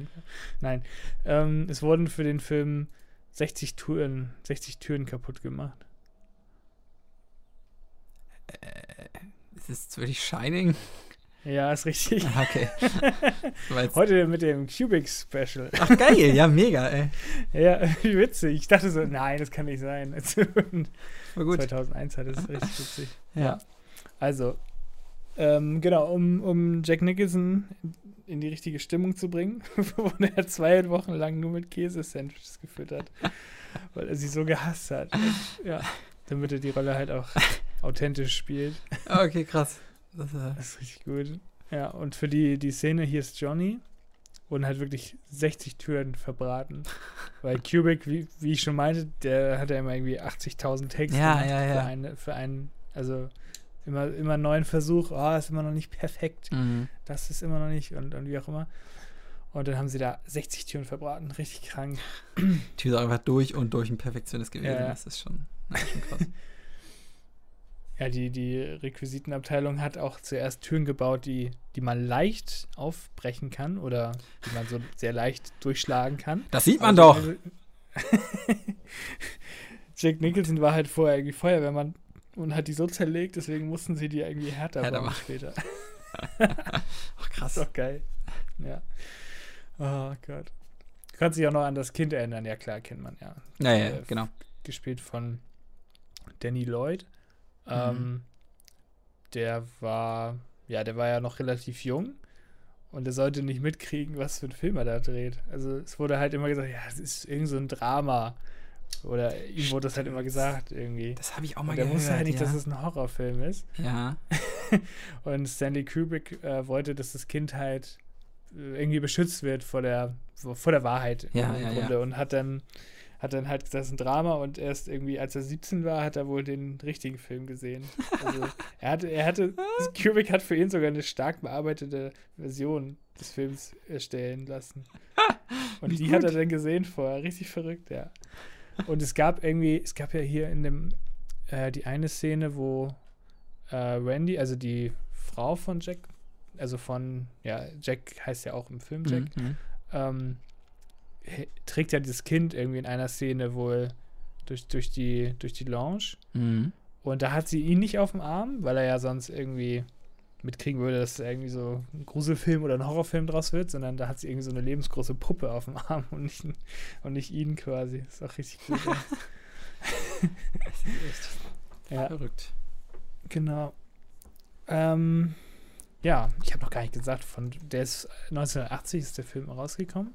Nein. Ähm, es wurden für den Film 60 Türen, 60 Türen kaputt gemacht. ist es wirklich Shining? Ja, ist richtig. Ah, Okay. Heute mit dem Cubic Special. Ach, geil. Ja, mega, ey. Ja, wie witzig. Ich dachte so, nein, das kann nicht sein. War gut. 2001 hat es richtig witzig. Ja. Also, ähm, genau, um, um Jack Nicholson in die richtige Stimmung zu bringen, wurde er zwei Wochen lang nur mit Käse-Sandwiches gefüttert, weil er sie so gehasst hat. Ja, damit er die Rolle halt auch authentisch spielt. Okay, krass. Das, äh, Das ist richtig gut. Ja, und für die, die Szene, hier ist Johnny, wurden halt wirklich 60 Türen verbraten. Weil Kubrick, wie, wie ich schon meinte, der hat ja immer irgendwie 80.000 Takes Ja, gemacht ja, ja. Für, eine, für einen, also immer, immer einen neuen Versuch, oh, ist immer noch nicht perfekt, mhm. das ist immer noch nicht und, und wie auch immer. Und dann haben sie da 60 Türen verbraten, richtig krank. Die ist auch einfach durch und durch ein Perfektionist gewesen. Ja. Das ist schon, das ist schon krass. Ja, die, die Requisitenabteilung hat auch zuerst Türen gebaut, die, die man leicht aufbrechen kann oder die man so sehr leicht durchschlagen kann. Das sieht man Aber doch. die- Jack Nicholson war halt vorher irgendwie Feuerwehrmann und hat die so zerlegt, deswegen mussten sie die irgendwie härter, Härter bauen machen. später. Ach, krass. Ist doch geil. Ja. Oh Gott. Du kannst dich auch noch an das Kind erinnern, ja klar, kennt man ja. Naja, Äh, genau. Gespielt von Danny Lloyd. Mhm. Ähm, der war, ja, der war ja noch relativ jung und er sollte nicht mitkriegen, was für ein Film er da dreht. Also es wurde halt immer gesagt, ja, es ist irgend so ein Drama. Oder ihm wurde das halt immer gesagt irgendwie. Das habe ich auch mal Und er gehört. wusste halt nicht, ja. dass es ein Horrorfilm ist. ja. Und Stanley Kubrick äh, wollte, dass das Kind halt äh, irgendwie beschützt wird vor der, vor der Wahrheit Ja, im ja, ja. Grunde. Und hat dann, hat dann halt gesagt, das ist ein Drama und erst irgendwie, als er 17 war, hat er wohl den richtigen Film gesehen. Also er hatte, er hatte, Kubrick hat für ihn sogar eine stark bearbeitete Version des Films erstellen lassen. Und die hat er dann gesehen vorher. Richtig verrückt, ja. Und es gab irgendwie, es gab ja hier in dem, äh, die eine Szene, wo äh, Randy, also die Frau von Jack, also von, ja, Jack heißt ja auch im Film Jack, Mhm. ähm, he- trägt ja dieses Kind irgendwie in einer Szene wohl durch, durch, die, durch die Lounge. Mhm. Und da hat sie ihn nicht auf dem Arm, weil er ja sonst irgendwie mitkriegen würde, dass irgendwie so ein Gruselfilm oder ein Horrorfilm draus wird, sondern da hat sie irgendwie so eine lebensgroße Puppe auf dem Arm und nicht, und nicht ihn quasi. Das ist auch richtig gut. ja. Verrückt. Genau. Ähm, ja, ich habe noch gar nicht gesagt, von der ist 1980 ist der Film rausgekommen.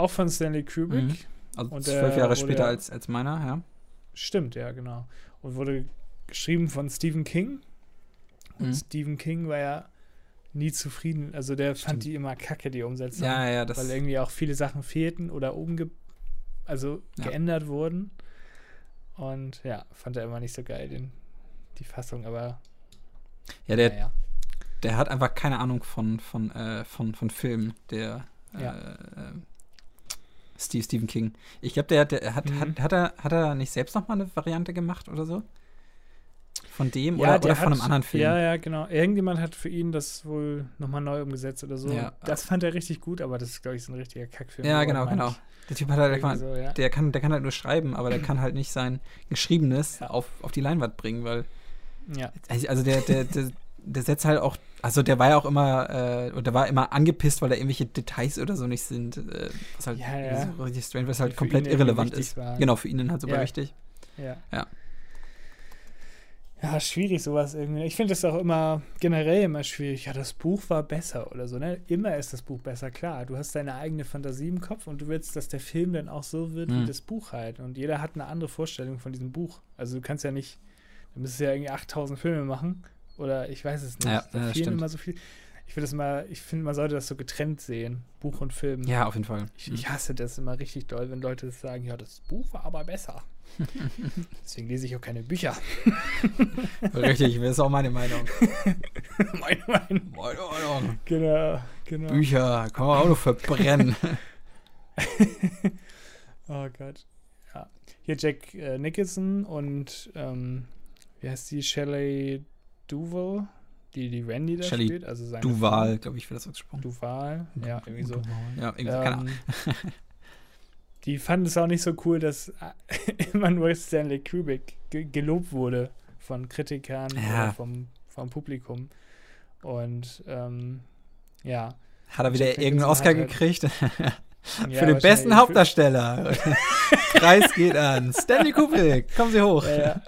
Auch von Stanley Kubrick. Mhm. Also und zwölf Jahre später als, als meiner, ja. Stimmt, ja, genau. Und wurde geschrieben von Stephen King. Und mhm. Stephen King war ja nie zufrieden. Also der Stimmt. fand die immer kacke, die Umsetzung. Ja, ja, das weil irgendwie auch viele Sachen fehlten oder umge also ja. geändert wurden. Und ja, fand er immer nicht so geil, den, die Fassung, aber. Ja, der, ja. der hat einfach keine Ahnung von, von, äh, von, von Filmen, der ja. äh, Steve, Stephen King. Ich glaube, der, der hat, mhm. hat, hat, er, hat er nicht selbst noch mal eine Variante gemacht oder so? Von dem ja, oder, oder von hat, einem anderen Film? Ja, ja, genau. Irgendjemand hat für ihn das wohl nochmal neu umgesetzt oder so. Ja. Das fand er richtig gut, aber das ist, glaube ich, so ein richtiger Kackfilm. Ja, genau, genau. Der Typ hat halt, der, so, ja. der, kann, der kann halt nur schreiben, aber der kann halt nicht sein Geschriebenes auf, auf die Leinwand bringen, weil. Ja. Also der, der, der, der setzt halt auch, also der war ja auch immer, äh, der war immer angepisst, weil da irgendwelche Details oder so nicht sind, äh, was halt ja, ja. So richtig strange, was halt komplett irrelevant ist. War. Genau, für ihn halt super ja. wichtig. Ja. ja. Ja, schwierig sowas irgendwie. Ich finde es auch immer generell immer schwierig. Ja, das Buch war besser oder so, ne? Immer ist das Buch besser, klar. Du hast deine eigene Fantasie im Kopf und du willst, dass der Film dann auch so wird mhm. wie das Buch halt. Und jeder hat eine andere Vorstellung von diesem Buch. Also du kannst ja nicht, du müsstest ja irgendwie 8000 Filme machen oder ich weiß es nicht. Ja, da ja, fehlen immer so viel. Ich finde immer, ich finde, man sollte das so getrennt sehen, Buch und Film. Ja, auf jeden Fall. Ich, ich hasse das immer richtig doll, wenn Leute sagen, ja, das Buch war aber besser. Deswegen lese ich auch keine Bücher. Richtig, das ist auch meine Meinung. meine Meinung. Meine Meinung. Genau, genau. Bücher kann man auch noch verbrennen. oh Gott. Ja. Hier Jack äh, Nicholson und ähm, wie heißt die? Shelley Duval, die die Randy da Shelley spielt. Also seine Duval, glaube ich, wird das ausgesprochen. Duval, ja, irgendwie so. Ja, irgendwie, ähm, keine Ahnung die fanden es auch nicht so cool, dass immer nur Stanley Kubrick ge gelobt wurde von Kritikern ja. oder vom, vom Publikum. Und ähm, ja. Hat er wieder irgendeinen Oscar halt gekriegt? für ja, den besten Hauptdarsteller. Preis geht an. Stanley Kubrick, kommen Sie hoch. Ja, ja.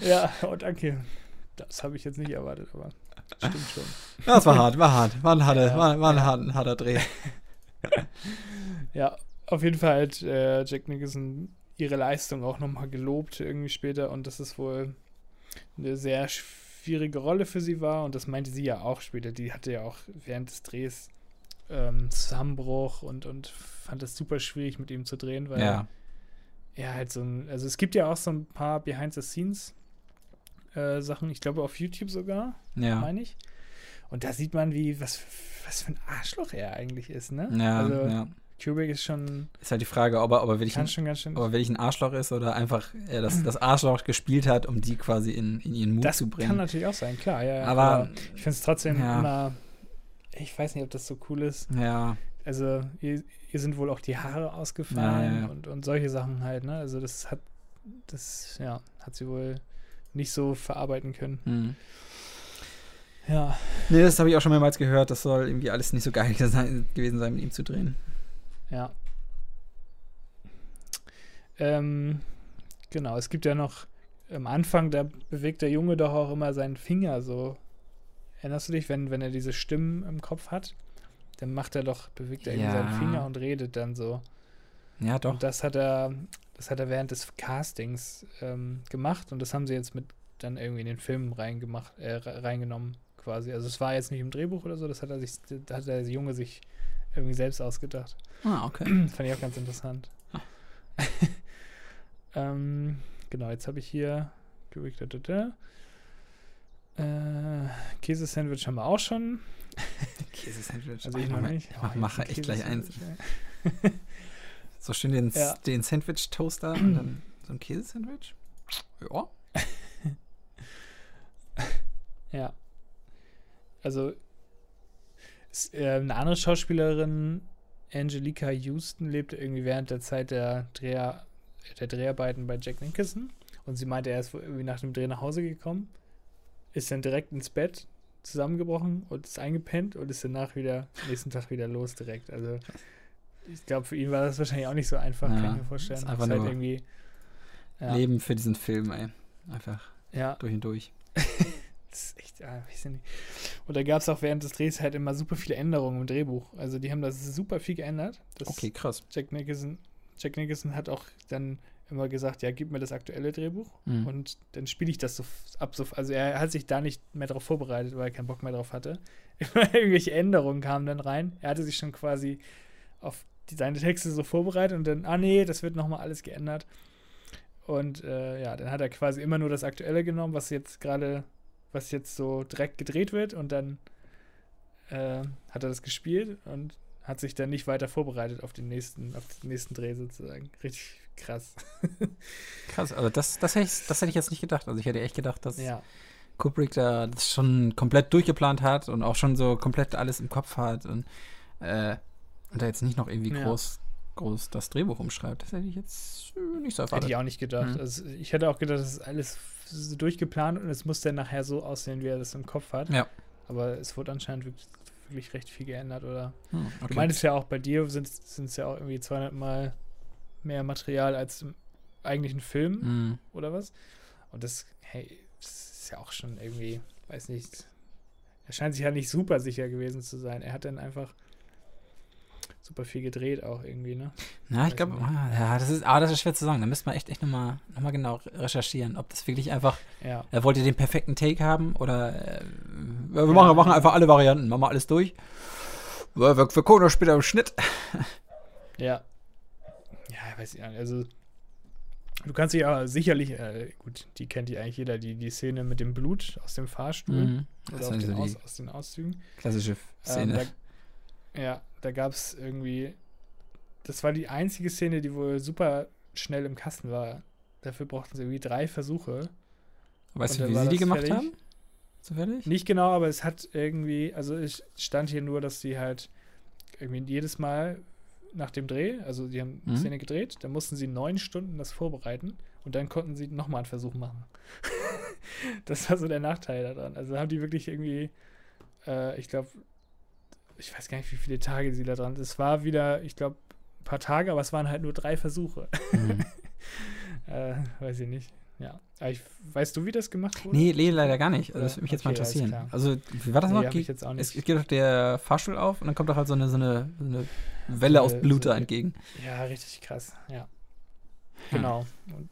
ja oh, danke. Das habe ich jetzt nicht erwartet, aber stimmt schon. Das war hart, war hart. War ein harter, war, war ein harter, harter Dreh. ja, auf jeden Fall hat äh, Jack Nicholson ihre Leistung auch nochmal gelobt irgendwie später und dass es wohl eine sehr schwierige Rolle für sie war und das meinte sie ja auch später. Die hatte ja auch während des Drehs ähm, Zusammenbruch und, und fand es super schwierig mit ihm zu drehen, weil ja. er halt so ein, also es gibt ja auch so ein paar Behind-the-Scenes äh, Sachen, ich glaube auf YouTube sogar, ja. meine ich. Und da sieht man, wie, was, was für ein Arschloch er eigentlich ist, ne? Ja, also, ja. Kubrick ist schon. Ist halt die Frage, ob er, ob er wirklich, ein, schon schön ob er wirklich ein Arschloch ist oder einfach er das, das Arschloch gespielt hat, um die quasi in, in ihren Mut das zu bringen. Das kann natürlich auch sein, klar, ja. ja. Aber, aber ich finde es trotzdem ja. immer. Ich weiß nicht, ob das so cool ist. Ja. Also, ihr, ihr sind wohl auch die Haare ausgefallen ja, Und, und solche Sachen halt, ne? Also, das hat. Das, ja, hat sie wohl nicht so verarbeiten können. Mhm. Ja. Nee, das habe ich auch schon mehrmals gehört. Das soll irgendwie alles nicht so geil gewesen sein, mit ihm zu drehen. Ja. Ähm, genau, es gibt ja noch am Anfang, da bewegt der Junge doch auch immer seinen Finger so. Erinnerst du dich, wenn, wenn er diese Stimmen im Kopf hat? Dann macht er doch, bewegt er ja. seinen Finger und redet dann so. Ja, doch. Und das hat er, das hat er während des Castings ähm, gemacht und das haben sie jetzt mit dann irgendwie in den Film reingemacht, äh, reingenommen quasi. Also es war jetzt nicht im Drehbuch oder so, das hat er sich, hat der Junge sich irgendwie selbst ausgedacht. Ah, okay. Fand ich auch ganz interessant. Ah. ähm, genau, jetzt habe ich hier äh, Käsesandwich haben wir auch schon. Käsesandwich. Also ich noch nicht. Ich mach, mache echt gleich eins. so schön den, ja. den Sandwich-Toaster und dann so ein Käsesandwich. Ja. ja. Also äh, eine andere Schauspielerin, Angelica Houston, lebte irgendwie während der Zeit der, Dreher, der Dreharbeiten bei Jack Nicholson. Und sie meinte, er ist irgendwie nach dem Dreh nach Hause gekommen, ist dann direkt ins Bett, zusammengebrochen und ist eingepennt und ist danach wieder, nächsten Tag wieder los direkt. Also ich glaube, für ihn war das wahrscheinlich auch nicht so einfach, Ja, kann ich mir vorstellen. ist einfach halt nur irgendwie. Ja, Leben für diesen Film, ey. Einfach ja, durch und durch. das ist echt, ah, weiß ich nicht. Und da gab es auch während des Drehs halt immer super viele Änderungen im Drehbuch. Also die haben das super viel geändert. Das Okay, krass. Jack Nicholson, Jack Nicholson hat auch dann immer gesagt, ja, gib mir das aktuelle Drehbuch Mhm. und dann spiele ich das so ab. So, also er hat sich da nicht mehr darauf vorbereitet, weil er keinen Bock mehr drauf hatte. Immer irgendwelche Änderungen kamen dann rein. Er hatte sich schon quasi auf die, seine Texte so vorbereitet und dann, ah nee, das wird nochmal alles geändert. Und äh, ja, dann hat er quasi immer nur das Aktuelle genommen, was jetzt gerade, was jetzt so direkt gedreht wird und dann äh, hat er das gespielt und hat sich dann nicht weiter vorbereitet auf den nächsten, auf den nächsten Dreh sozusagen. Richtig krass. Krass, also das, das, hätte ich, das hätte ich jetzt nicht gedacht. Also ich hätte echt gedacht, dass Ja. Kubrick da das schon komplett durchgeplant hat und auch schon so komplett alles im Kopf hat und, äh, und da jetzt nicht noch irgendwie Ja. groß, groß das Drehbuch umschreibt. Das hätte ich jetzt äh, nicht so Hätte erwartet. ich auch nicht gedacht. Mhm. Also ich hätte auch gedacht, das ist alles durchgeplant und es muss dann nachher so aussehen, wie er das im Kopf hat. Ja. Aber es wurde anscheinend wirklich, wirklich recht viel geändert, oder? Hm, Du okay. meintest ja auch, bei dir sind es ja auch irgendwie 200 Mal mehr Material als im eigentlichen Film Hm. oder was? Und das, hey, das ist ja auch schon irgendwie, weiß nicht, er scheint sich ja nicht super sicher gewesen zu sein. Er hat dann einfach super viel gedreht auch irgendwie, ne? Ja, ich glaube, nicht. ja, das ist, aber das ist schwer zu sagen. Da müsste man echt, echt nochmal noch mal genau recherchieren, ob das wirklich einfach, Ja. er wollte den perfekten Take haben oder äh, wir, Ja. machen, wir machen einfach alle Varianten, machen wir alles durch. Wir, wir, wir gucken noch später im Schnitt. Ja. Ja, weiß ich nicht. Also, du kannst dich ja sicherlich, äh, gut, die kennt ja eigentlich jeder, die, die Szene mit dem Blut aus dem Fahrstuhl Mhm. Das oder aus so die aus, den Auszügen. klassische Ähm, Szene. da, ja, da gab es irgendwie, das war die einzige Szene, die wohl super schnell im Kasten war. Dafür brauchten sie irgendwie drei Versuche. weißt du, wie sie die gemacht fertig. haben? Zufällig? Nicht genau, aber es hat irgendwie, also es stand hier nur, dass sie halt irgendwie jedes Mal nach dem Dreh, also die haben Mhm. Szene gedreht, dann mussten sie neun Stunden das vorbereiten und dann konnten sie nochmal einen Versuch machen. das war so der Nachteil daran. Also haben die wirklich irgendwie, äh, ich glaube, ich weiß gar nicht, wie viele Tage sie da dran. Es war wieder, ich glaube, ein paar Tage, aber es waren halt nur drei Versuche. Mhm. äh, weiß ich nicht. Ja. Aber ich, weißt du, wie das gemacht wurde? Nee, nee, leider gar nicht. Also das würde mich jetzt mal Okay, interessieren. Also, wie war das Nee, noch? Ge- ich jetzt auch es, nicht. es geht doch der Fahrstuhl auf und dann kommt doch halt so eine, so eine, so eine Welle aus Äh, Blut so- da entgegen. Ja, richtig krass, ja. Hm. Genau. Und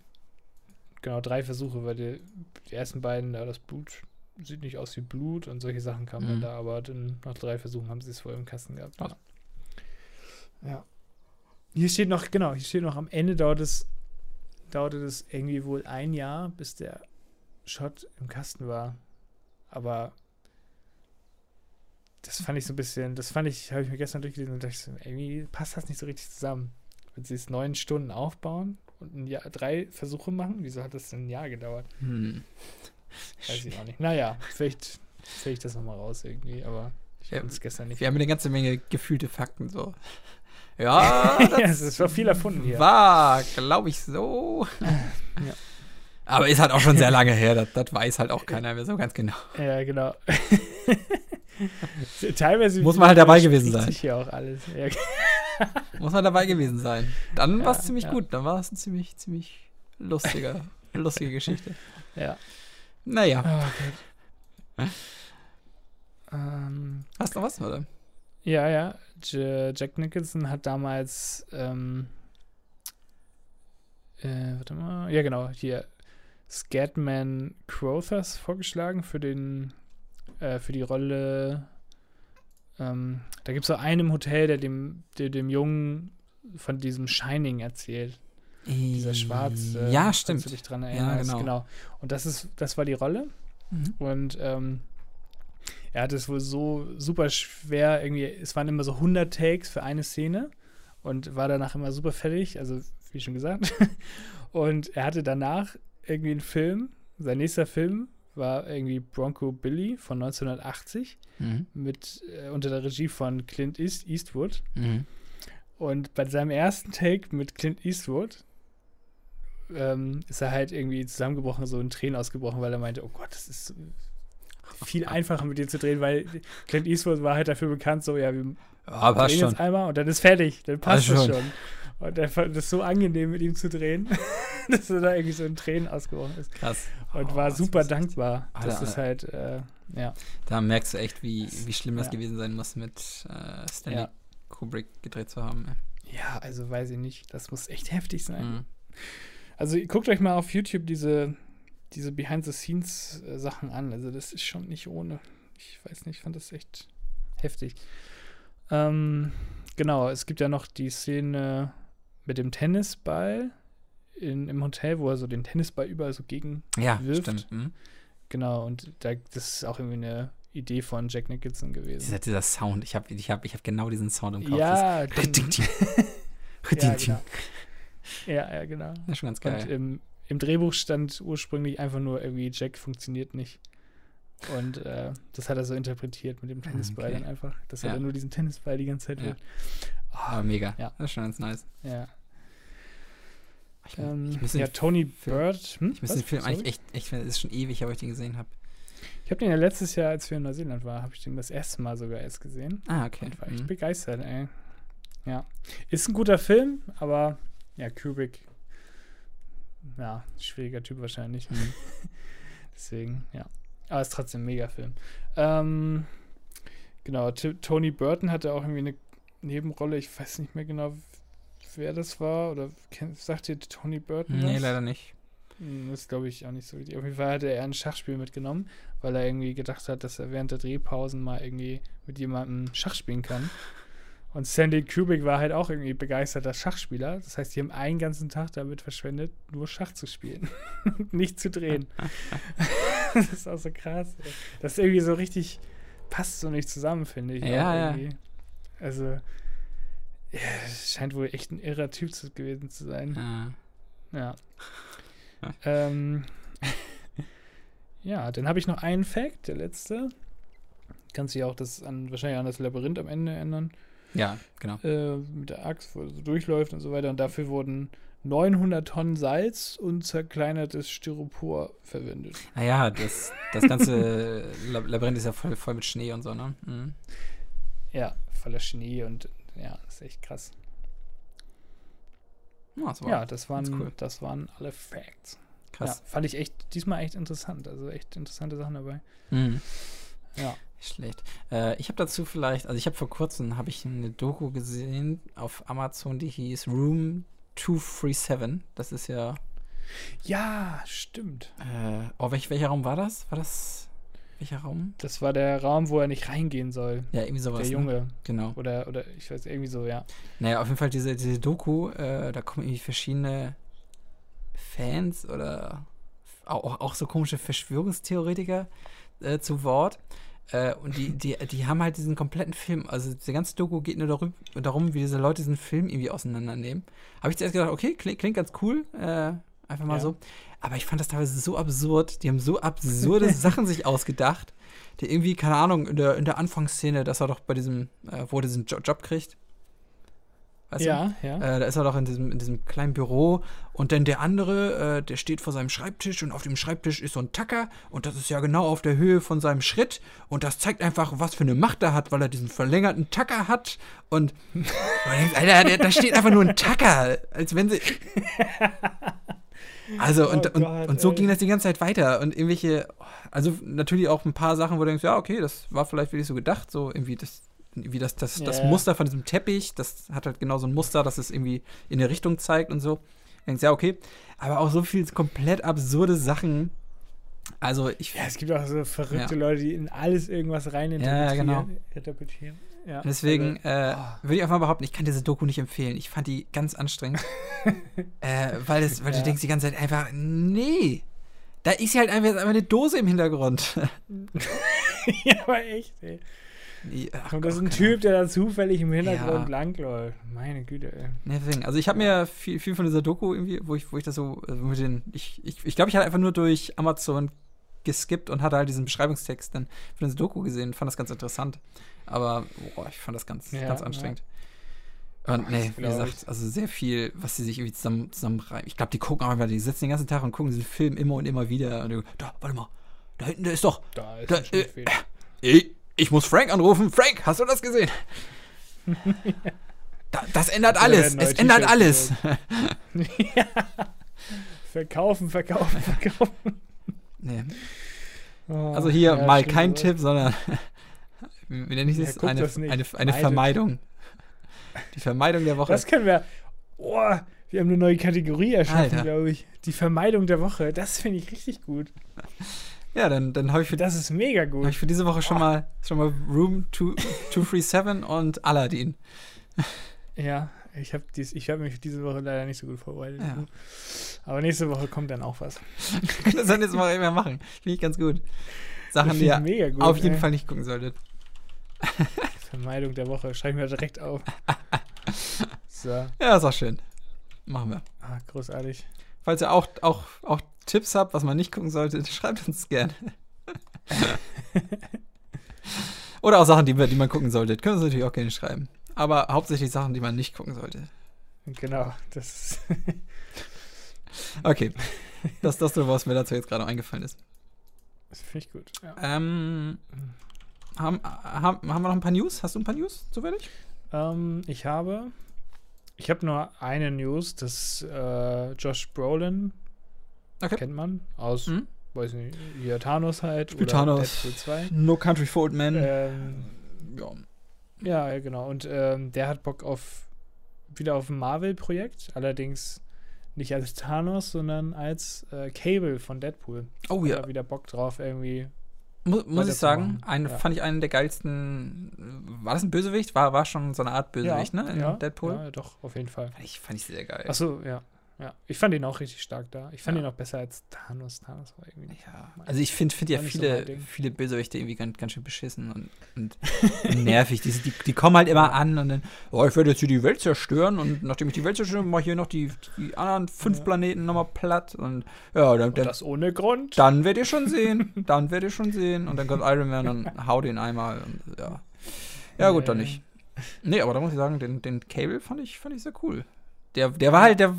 genau, drei Versuche, weil die, die ersten beiden, da das Blut sieht nicht aus wie Blut und solche Sachen kamen Mhm. da, aber dann nach drei Versuchen haben sie es vorher im Kasten gehabt. Ja. ja. Hier steht noch, genau, hier steht noch, am Ende dauert es, dauerte es irgendwie wohl ein Jahr, bis der Shot im Kasten war. Aber das fand ich so ein bisschen, das fand ich, habe ich mir gestern durchgelesen und dachte so, irgendwie passt das nicht so richtig zusammen. Wenn sie es neun Stunden aufbauen und ein Jahr, drei Versuche machen, wieso hat das denn ein Jahr gedauert? Hm. Weiß ich auch nicht. Naja, vielleicht finde ich das nochmal raus irgendwie, aber ich konnte es gestern nicht. Wir haben eine ganze Menge gefühlte Fakten so. Ja, das ist war viel erfunden hier. war, glaube ich, so. Ja. Aber ist halt auch schon sehr lange her. Das, das weiß halt auch keiner mehr so ganz genau. Ja, genau. Teilweise Muss man halt dabei gewesen sein. hier auch alles. Ja, Muss man dabei gewesen sein. Dann Ja, war es ziemlich ja. gut. Dann war es eine ziemlich, ziemlich lustige, lustige Geschichte. ja. Naja, Oh, Gott. ähm, hast du noch was, oder? Ja, ja. J Jack Nicholson hat damals, ähm, äh, warte mal, ja genau, hier Scatman Crothers vorgeschlagen für den, äh, für die Rolle. Ähm, da gibt es so einen im Hotel, der dem, der dem Jungen von diesem Shining erzählt. Dieser Schwarz. äh, ja, stimmt. Du dich dran Ja, erinnerst. genau. Und das ist, das war die Rolle. Mhm. Und ähm, er hat es wohl so super schwer, irgendwie, es waren immer so 100 Takes für eine Szene und war danach immer super fertig, also wie schon gesagt. Und er hatte danach irgendwie einen Film, sein nächster Film war irgendwie Bronco Billy von 1980 Mhm. mit äh, unter der Regie von Clint East Eastwood. Mhm. Und bei seinem ersten Take mit Clint Eastwood ähm, ist er halt irgendwie zusammengebrochen, so in Tränen ausgebrochen, weil er meinte, oh Gott, das ist viel einfacher mit dir zu drehen, weil Clint Eastwood war halt dafür bekannt, so, ja, wir Ja, drehen schon. jetzt einmal und dann ist fertig, dann passt es schon. schon. Und er fand das so angenehm, mit ihm zu drehen, dass er da irgendwie so in Tränen ausgebrochen ist. Krass. Und Oh, war super dankbar. Alter, Das ist halt, äh, ja. Da merkst du echt, wie, wie schlimm das Ja. gewesen sein muss, mit äh, Stanley Ja. Kubrick gedreht zu haben. Ja, also weiß ich nicht. Das muss echt heftig sein. Mhm. Also guckt euch mal auf YouTube diese, diese Behind-the-Scenes-Sachen an. Also das ist schon nicht ohne. Ich weiß nicht, ich fand das echt heftig. Ähm, genau, es gibt ja noch die Szene mit dem Tennisball in, im Hotel, wo er so den Tennisball überall so gegen. Ja, Wirft. stimmt. Mhm. Genau, und da, das ist auch irgendwie eine Idee von Jack Nicholson gewesen. Dieser, dieser Sound, ich habe ich hab, ich hab genau diesen Sound im Kopf. Ja, Das- ja, genau. Ja, ja, genau. Das ist schon ganz Und geil. im, im Drehbuch stand ursprünglich einfach nur irgendwie, Jack funktioniert nicht. Und äh, das hat er so interpretiert mit dem Tennisball Okay. dann einfach, dass er Ja. dann nur diesen Tennisball die ganze Zeit Ja. will. Aber mega. Ja. Das ist schon ganz nice. Ja. Ich, Ähm, ich ja, Tony Film- Bird. Hm? ich muss Was? den Film Sorry? eigentlich echt, echt, es ist schon ewig, aber ich den gesehen habe. Ich habe den ja letztes Jahr, als wir in Neuseeland waren, habe ich den das erste Mal sogar erst gesehen. Ah, okay. Und war echt Mhm. begeistert, ey. Ja. Ist ein guter Film, aber ja, Kubrick. Ja, schwieriger Typ wahrscheinlich. Mhm. Deswegen, ja. Aber ist trotzdem ein Mega-Film. Ähm, genau, T Tony Burton hatte auch irgendwie eine Nebenrolle. Ich weiß nicht mehr genau, wer das war. Oder sagt ihr Tony Burton? Nee, was? leider nicht. Hm, Das glaube ich auch nicht so richtig. Auf jeden Fall hatte er ein Schachspiel mitgenommen, weil er irgendwie gedacht hat, dass er während der Drehpausen mal irgendwie mit jemandem Schach spielen kann. Und Sandy Kubrick war halt auch irgendwie begeisterter Schachspieler. Das heißt, die haben einen ganzen Tag damit verschwendet, nur Schach zu spielen. nicht zu drehen. das ist auch so krass. Ey. Das ist irgendwie so richtig, passt so nicht zusammen, finde ich. Ja, ja. Also, ja, es scheint wohl echt ein irrer Typ zu, gewesen zu sein. Ah. Ja. ähm, ja, dann habe ich noch einen Fact, der letzte. Kannst dich auch das an, wahrscheinlich an das Labyrinth am Ende ändern. Ja, genau. Äh, mit der Axt, wo er so durchläuft und so weiter. Und dafür wurden 900 Tonnen Salz und zerkleinertes Styropor verwendet. Naja, das, das ganze Lab- Labyrinth ist ja voll, voll mit Schnee und so, ne? Mhm. Ja, voller Schnee und ja, ist echt krass. Ja, das war ja, das waren, cool. das waren alle Facts. krass. Ja, fand ich echt, diesmal echt interessant. Also echt interessante Sachen dabei. Mhm. Ja. Schlecht. Äh, ich habe dazu vielleicht, also ich habe vor kurzem habe ich eine Doku gesehen auf Amazon, die hieß Room 237. Das ist ja, Ja, stimmt. äh, oh, welch, welcher Raum war das? War das, welcher Raum? Das war der Raum, wo er nicht reingehen soll. Ja, irgendwie sowas. der Ne? Junge. Genau. Oder, oder ich weiß, irgendwie so, ja. Naja, auf jeden Fall diese, diese Doku, äh, da kommen irgendwie verschiedene Fans oder auch, auch so komische Verschwörungstheoretiker äh, zu Wort. Äh, und die, die, die haben halt diesen kompletten Film, also die ganze Doku geht nur darum, darum wie diese Leute diesen Film irgendwie auseinandernehmen. Habe ich zuerst gedacht, okay, klingt, klingt ganz cool, äh, einfach mal Ja. so. Aber ich fand das teilweise so absurd. Die haben so absurde Sachen sich ausgedacht, die irgendwie, keine Ahnung, in der, in der Anfangsszene, dass er doch bei diesem, äh, wo er diesen jo Job kriegt. Weißt du? ja, ja. Äh, da ist er doch in diesem, in diesem kleinen Büro und dann der andere, äh, der steht vor seinem Schreibtisch und auf dem Schreibtisch ist so ein Tacker und das ist ja genau auf der Höhe von seinem Schritt und das zeigt einfach, was für eine Macht er hat, weil er diesen verlängerten Tacker hat und Alter, da steht einfach nur ein Tacker, als wenn sie... Also und, Oh und, Gott, und so ey. ging das die ganze Zeit weiter und irgendwelche, also natürlich auch ein paar Sachen, wo du denkst, ja, okay, das war vielleicht wirklich so gedacht, so irgendwie das, wie das, das, das Ja. Muster von diesem Teppich, das hat halt genau so ein Muster, dass es irgendwie in eine Richtung zeigt und so. Denkst, ja, okay, aber auch so viel komplett absurde Sachen. Also ich, Ja, es gibt auch so verrückte Ja. Leute, die in alles irgendwas rein Ja, genau. interpretieren. Ja, deswegen also, äh, oh. würde ich einfach mal behaupten, ich kann diese Doku nicht empfehlen. Ich fand die ganz anstrengend, äh, weil, es, weil du denkst die ganze Zeit einfach, nee, da ist ja halt einfach, einfach eine Dose im Hintergrund. ja, aber echt, ey. Ach Und das ist ein keine Typ, der da zufällig im Hintergrund Ja. langläuft. Meine Güte, ey. Nee, Deswegen, also ich habe mir viel, viel von dieser Doku irgendwie, wo ich, wo ich das so also mit den, ich glaube, ich, ich, glaub, ich hatte einfach nur durch Amazon geskippt und hatte halt diesen Beschreibungstext dann für diese Doku gesehen und fand das ganz interessant. Aber boah, ich fand das ganz, Ja, ganz ja. anstrengend. Und nee, wie gesagt, also sehr viel, was sie sich irgendwie zusammen, zusammenreiben. Ich glaube, die gucken einfach, die sitzen den ganzen Tag und gucken diesen Film immer und immer wieder. Und du, da, warte mal, da hinten, der ist doch. Da ist Da, ein Schnittfehler. Ich, ich muss Frank anrufen. Frank, hast du das gesehen? da, das ändert Oder alles. Es ändert alles. ja. Verkaufen, verkaufen, verkaufen. nee. Oh, Also hier ja, mal kein oder? Tipp, sondern wie nenne ich Ja, das? guck eine, das eine, eine. Vermeidung. Die Vermeidung der Woche. Das können wir. Oh, wir haben eine neue Kategorie erschaffen, glaube ich. Die Vermeidung der Woche. Das finde ich richtig gut. Ja, dann, dann habe ich, für- Das ist mega gut. ich für diese Woche schon mal, schon mal Room 2- 237 und Aladdin. Ja, ich habe hab mich diese Woche leider nicht so gut vorbereitet. Ja. Aber nächste Woche kommt dann auch was. das sollen wir jetzt mal immer machen. Finde ich ganz gut. Sachen, die ich ihr gut. auf jeden ey. Fall nicht gucken solltet. Vermeidung der Woche. Schreibe ich mir direkt auf. so. Ja, ist auch schön. Machen wir. Ah, großartig. Falls ihr auch, auch, auch Tipps habt, was man nicht gucken sollte, schreibt uns gerne. Oder auch Sachen, die, die man gucken sollte. Können Sie natürlich auch gerne schreiben. Aber hauptsächlich Sachen, die man nicht gucken sollte. Genau. Das ist Okay. Das ist das, nur, was mir dazu jetzt gerade eingefallen ist. das finde ich gut. Ja. Ähm, haben, haben, haben wir noch ein paar News? Hast du ein paar News zufällig? Ähm, ich habe. Ich habe nur eine News, dass äh, Josh Brolin Okay. kennt man aus, Mhm. weiß nicht, hier Thanos halt Spielt oder Thanos. Deadpool 2. No Country for Old Men. Ähm, ja. ja, ja, genau. Und ähm, der hat Bock auf wieder auf ein Marvel-Projekt, allerdings nicht als Thanos, sondern als äh, Cable von Deadpool. Oh Hat ja. er wieder Bock drauf, irgendwie. Mu muss ich sagen, einen, Ja. fand ich einen der geilsten. War das ein Bösewicht? War, war schon so eine Art Bösewicht, ne? In ja, Deadpool? Ja, doch, auf jeden Fall. Fand, ich, fand ich sehr geil. Achso, ja. Ja. Ich fand ihn auch richtig stark da. Ich fand Ja. ihn auch besser als Thanos. Thanos war irgendwie nicht. Ja, also ich finde find ja nicht so viele, viele Bösewichte irgendwie ganz, ganz schön beschissen und, und nervig. Die, die, die kommen halt immer an und dann, oh, ich werde jetzt hier die Welt zerstören und nachdem ich die Welt zerstöre, mache ich hier noch die, die anderen fünf Ja. Planeten nochmal platt und ja, dann, Und dann, das ohne Grund. dann werdet ihr schon sehen. Dann werdet ihr schon sehen. Und dann kommt Iron Man und haut ihn einmal und ja. Ja, gut, dann nicht. Nee, aber da muss ich sagen, den, den Cable fand ich, fand ich sehr cool. Der, der war halt, der,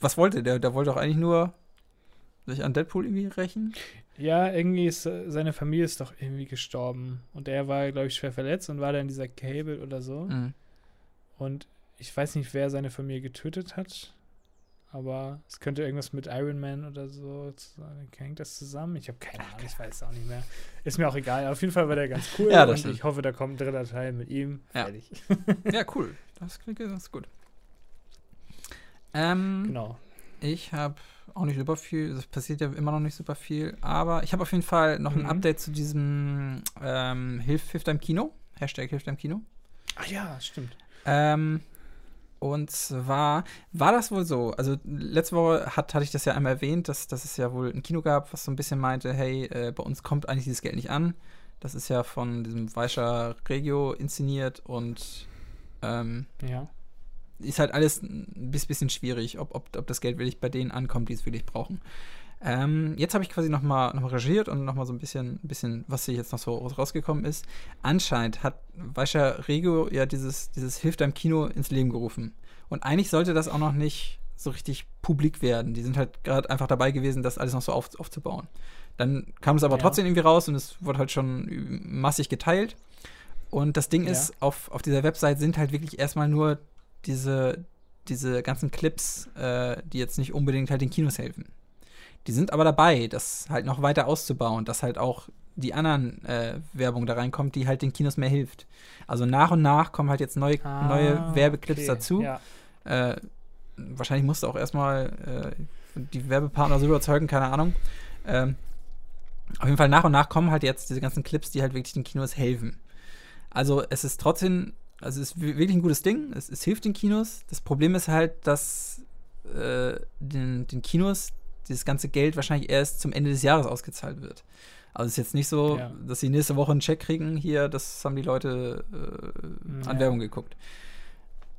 was wollte der? Der wollte doch eigentlich nur sich an Deadpool irgendwie rächen. Ja, irgendwie ist äh, seine Familie ist doch irgendwie gestorben. Und er war, glaube ich, schwer verletzt und war dann dieser Cable oder so. Mhm. Und ich weiß nicht, wer seine Familie getötet hat. Aber es könnte irgendwas mit Iron Man oder so sein. Hängt das zusammen? Ich habe keine Ahnung, ich weiß es auch nicht mehr. Ist mir auch egal. Auf jeden Fall war der ganz cool. Ja, das und stimmt. ich hoffe, da kommt ein dritter Teil mit ihm. Ja. Fertig. Ja, cool. Das klingt ganz gut. Ähm, Genau. Ich habe auch nicht super viel, es passiert ja immer noch nicht super viel, aber ich habe auf jeden Fall noch ein Mhm. Update zu diesem ähm, Hilf, Hilft deinem Kino. Hashtag Hilft deinem Kino. Ach ja, stimmt. Ähm, und zwar war das wohl so, also letzte Woche hat, hatte ich das ja einmal erwähnt, dass, dass es ja wohl ein Kino gab, was so ein bisschen meinte, hey, äh, bei uns kommt eigentlich dieses Geld nicht an. Das ist ja von diesem Weischer Regio inszeniert und ähm, Ja. Ist halt alles ein bis- bisschen schwierig, ob, ob, ob das Geld wirklich bei denen ankommt, die es wirklich brauchen. Ähm, jetzt habe ich quasi nochmal noch mal recherchiert und nochmal so ein bisschen, bisschen, was hier jetzt noch so rausgekommen ist. Anscheinend hat Weischer Regio ja dieses, dieses Hilft einem Kino ins Leben gerufen. Und eigentlich sollte das auch noch nicht so richtig publik werden. Die sind halt gerade einfach dabei gewesen, das alles noch so auf, aufzubauen. Dann kam es aber Ja. trotzdem irgendwie raus und es wurde halt schon massig geteilt. Und das Ding Ja. ist, auf, auf dieser Website sind halt wirklich erstmal nur diese, diese ganzen Clips, äh, die jetzt nicht unbedingt halt den Kinos helfen. Die sind aber dabei, das halt noch weiter auszubauen, dass halt auch die anderen äh, Werbung da reinkommt, die halt den Kinos mehr hilft. Also nach und nach kommen halt jetzt neue, Ah, neue Werbeclips okay. dazu. Ja. Äh, wahrscheinlich musst du auch erstmal äh, die Werbepartner so überzeugen, keine Ahnung. Ähm, auf jeden Fall nach und nach kommen halt jetzt diese ganzen Clips, die halt wirklich den Kinos helfen. Also es ist trotzdem, also es ist wi- wirklich ein gutes Ding, es, es hilft den Kinos. Das Problem ist halt, dass äh, den, den Kinos dieses ganze Geld wahrscheinlich erst zum Ende des Jahres ausgezahlt wird. Also es ist jetzt nicht so, Ja. dass sie nächste Woche einen Check kriegen, hier, das haben die Leute äh, an Ja. Werbung geguckt.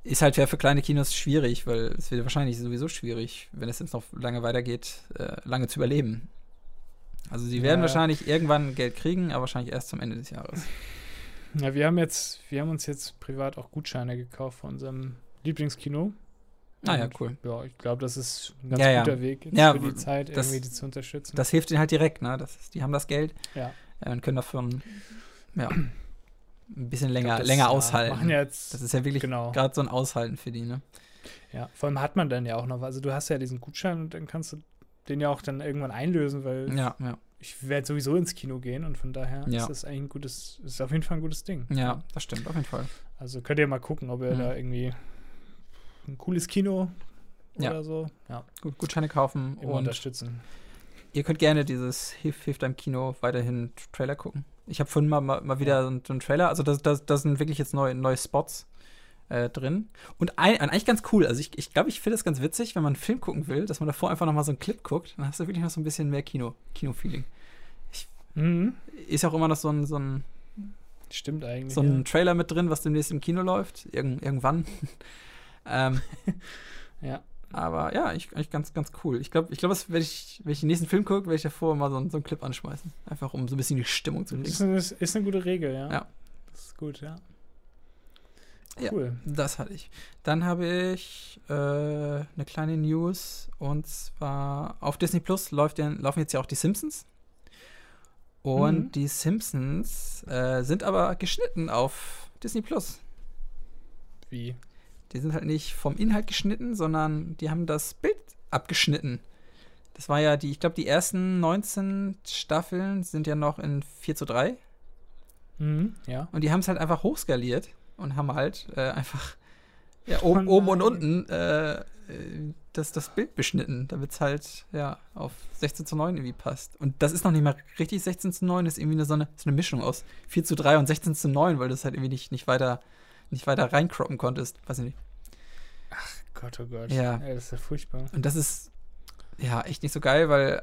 Ist halt für, für kleine Kinos schwierig, weil es wird wahrscheinlich sowieso schwierig, wenn es jetzt noch lange weitergeht, äh, lange zu überleben. Also sie werden Ja. wahrscheinlich irgendwann Geld kriegen, aber wahrscheinlich erst zum Ende des Jahres. Ja, wir haben jetzt, wir haben uns jetzt privat auch Gutscheine gekauft für unserem Lieblingskino. Ah ja, cool. Ja, ich glaube, das ist ein ganz Ja, ja. guter Weg jetzt Ja, für die Zeit, das- irgendwie die zu unterstützen. Das hilft ihnen halt direkt, ne? Das ist, die haben das Geld ja. äh, und können davon ja, ein bisschen länger, Das, länger ja, aushalten. Ja jetzt, das ist ja wirklich genau. gerade so ein Aushalten für die, ne? Ja, vor allem hat man dann ja auch noch, also du hast ja diesen Gutschein und dann kannst du den ja auch dann irgendwann einlösen, weil Ja, ja. Ich werde sowieso ins Kino gehen und von daher Ja. ist das eigentlich ein gutes, ist auf jeden Fall ein gutes Ding. Ja, das stimmt, auf jeden Fall. Also könnt ihr mal gucken, ob ihr Mhm. da irgendwie ein cooles Kino Ja. oder so ja, Gut, Gutscheine kaufen immer und unterstützen. ihr könnt gerne dieses Hilf, Hilft im Kino weiterhin Trailer gucken. Ich habe vorhin mal, mal, mal wieder so einen, so einen Trailer, also da das, das sind wirklich jetzt neue, neue Spots äh, drin. Und ein, eigentlich ganz cool, also ich, ich glaube, ich finde das ganz witzig, wenn man einen Film gucken will, dass man davor einfach noch mal so einen Clip guckt, dann hast du wirklich noch so ein bisschen mehr Kino, Kino-Feeling. Mhm. Ist ja auch immer noch so ein, so ein, Stimmt eigentlich. so ein Trailer mit drin, was demnächst im Kino läuft, irgend, irgendwann. ähm, ja. ja. aber ja, ich, eigentlich ganz, ganz cool. Ich glaube, ich glaub, wenn ich, wenn ich den nächsten Film gucke, werde ich davor mal so, einen- so einen Clip anschmeißen. Einfach um so ein bisschen die Stimmung zu Das kriegen. ist, eine- ist eine gute Regel, ja. Ja. Das ist gut, ja. Ja. Cool. Das hatte ich. Dann habe ich äh, eine kleine News und zwar auf Disney Plus läuft ja, laufen jetzt ja auch die Simpsons. Und Mhm. die Simpsons äh, sind aber geschnitten auf Disney Plus. Wie? Die sind halt nicht vom Inhalt geschnitten, sondern die haben das Bild abgeschnitten. Das war ja die, ich glaube, die ersten 19 Staffeln sind ja noch in 4 zu 3. Mhm. Ja. Und die haben es halt einfach hochskaliert und haben halt äh, einfach ja, oben, oben und nein. unten äh, äh, das, das Bild beschnitten, damit es halt ja auf 16 zu 9 irgendwie passt. Und das ist noch nicht mal richtig 16 zu 9, das ist irgendwie eine, so, eine, so eine Mischung aus 4 zu 3 und 16 zu 9, weil du es halt irgendwie nicht, nicht weiter nicht weiter reinkroppen konntest. Weiß ich nicht. Gott, oh Gott. Ja. Ey, das ist ja furchtbar. Und das ist ja echt nicht so geil, weil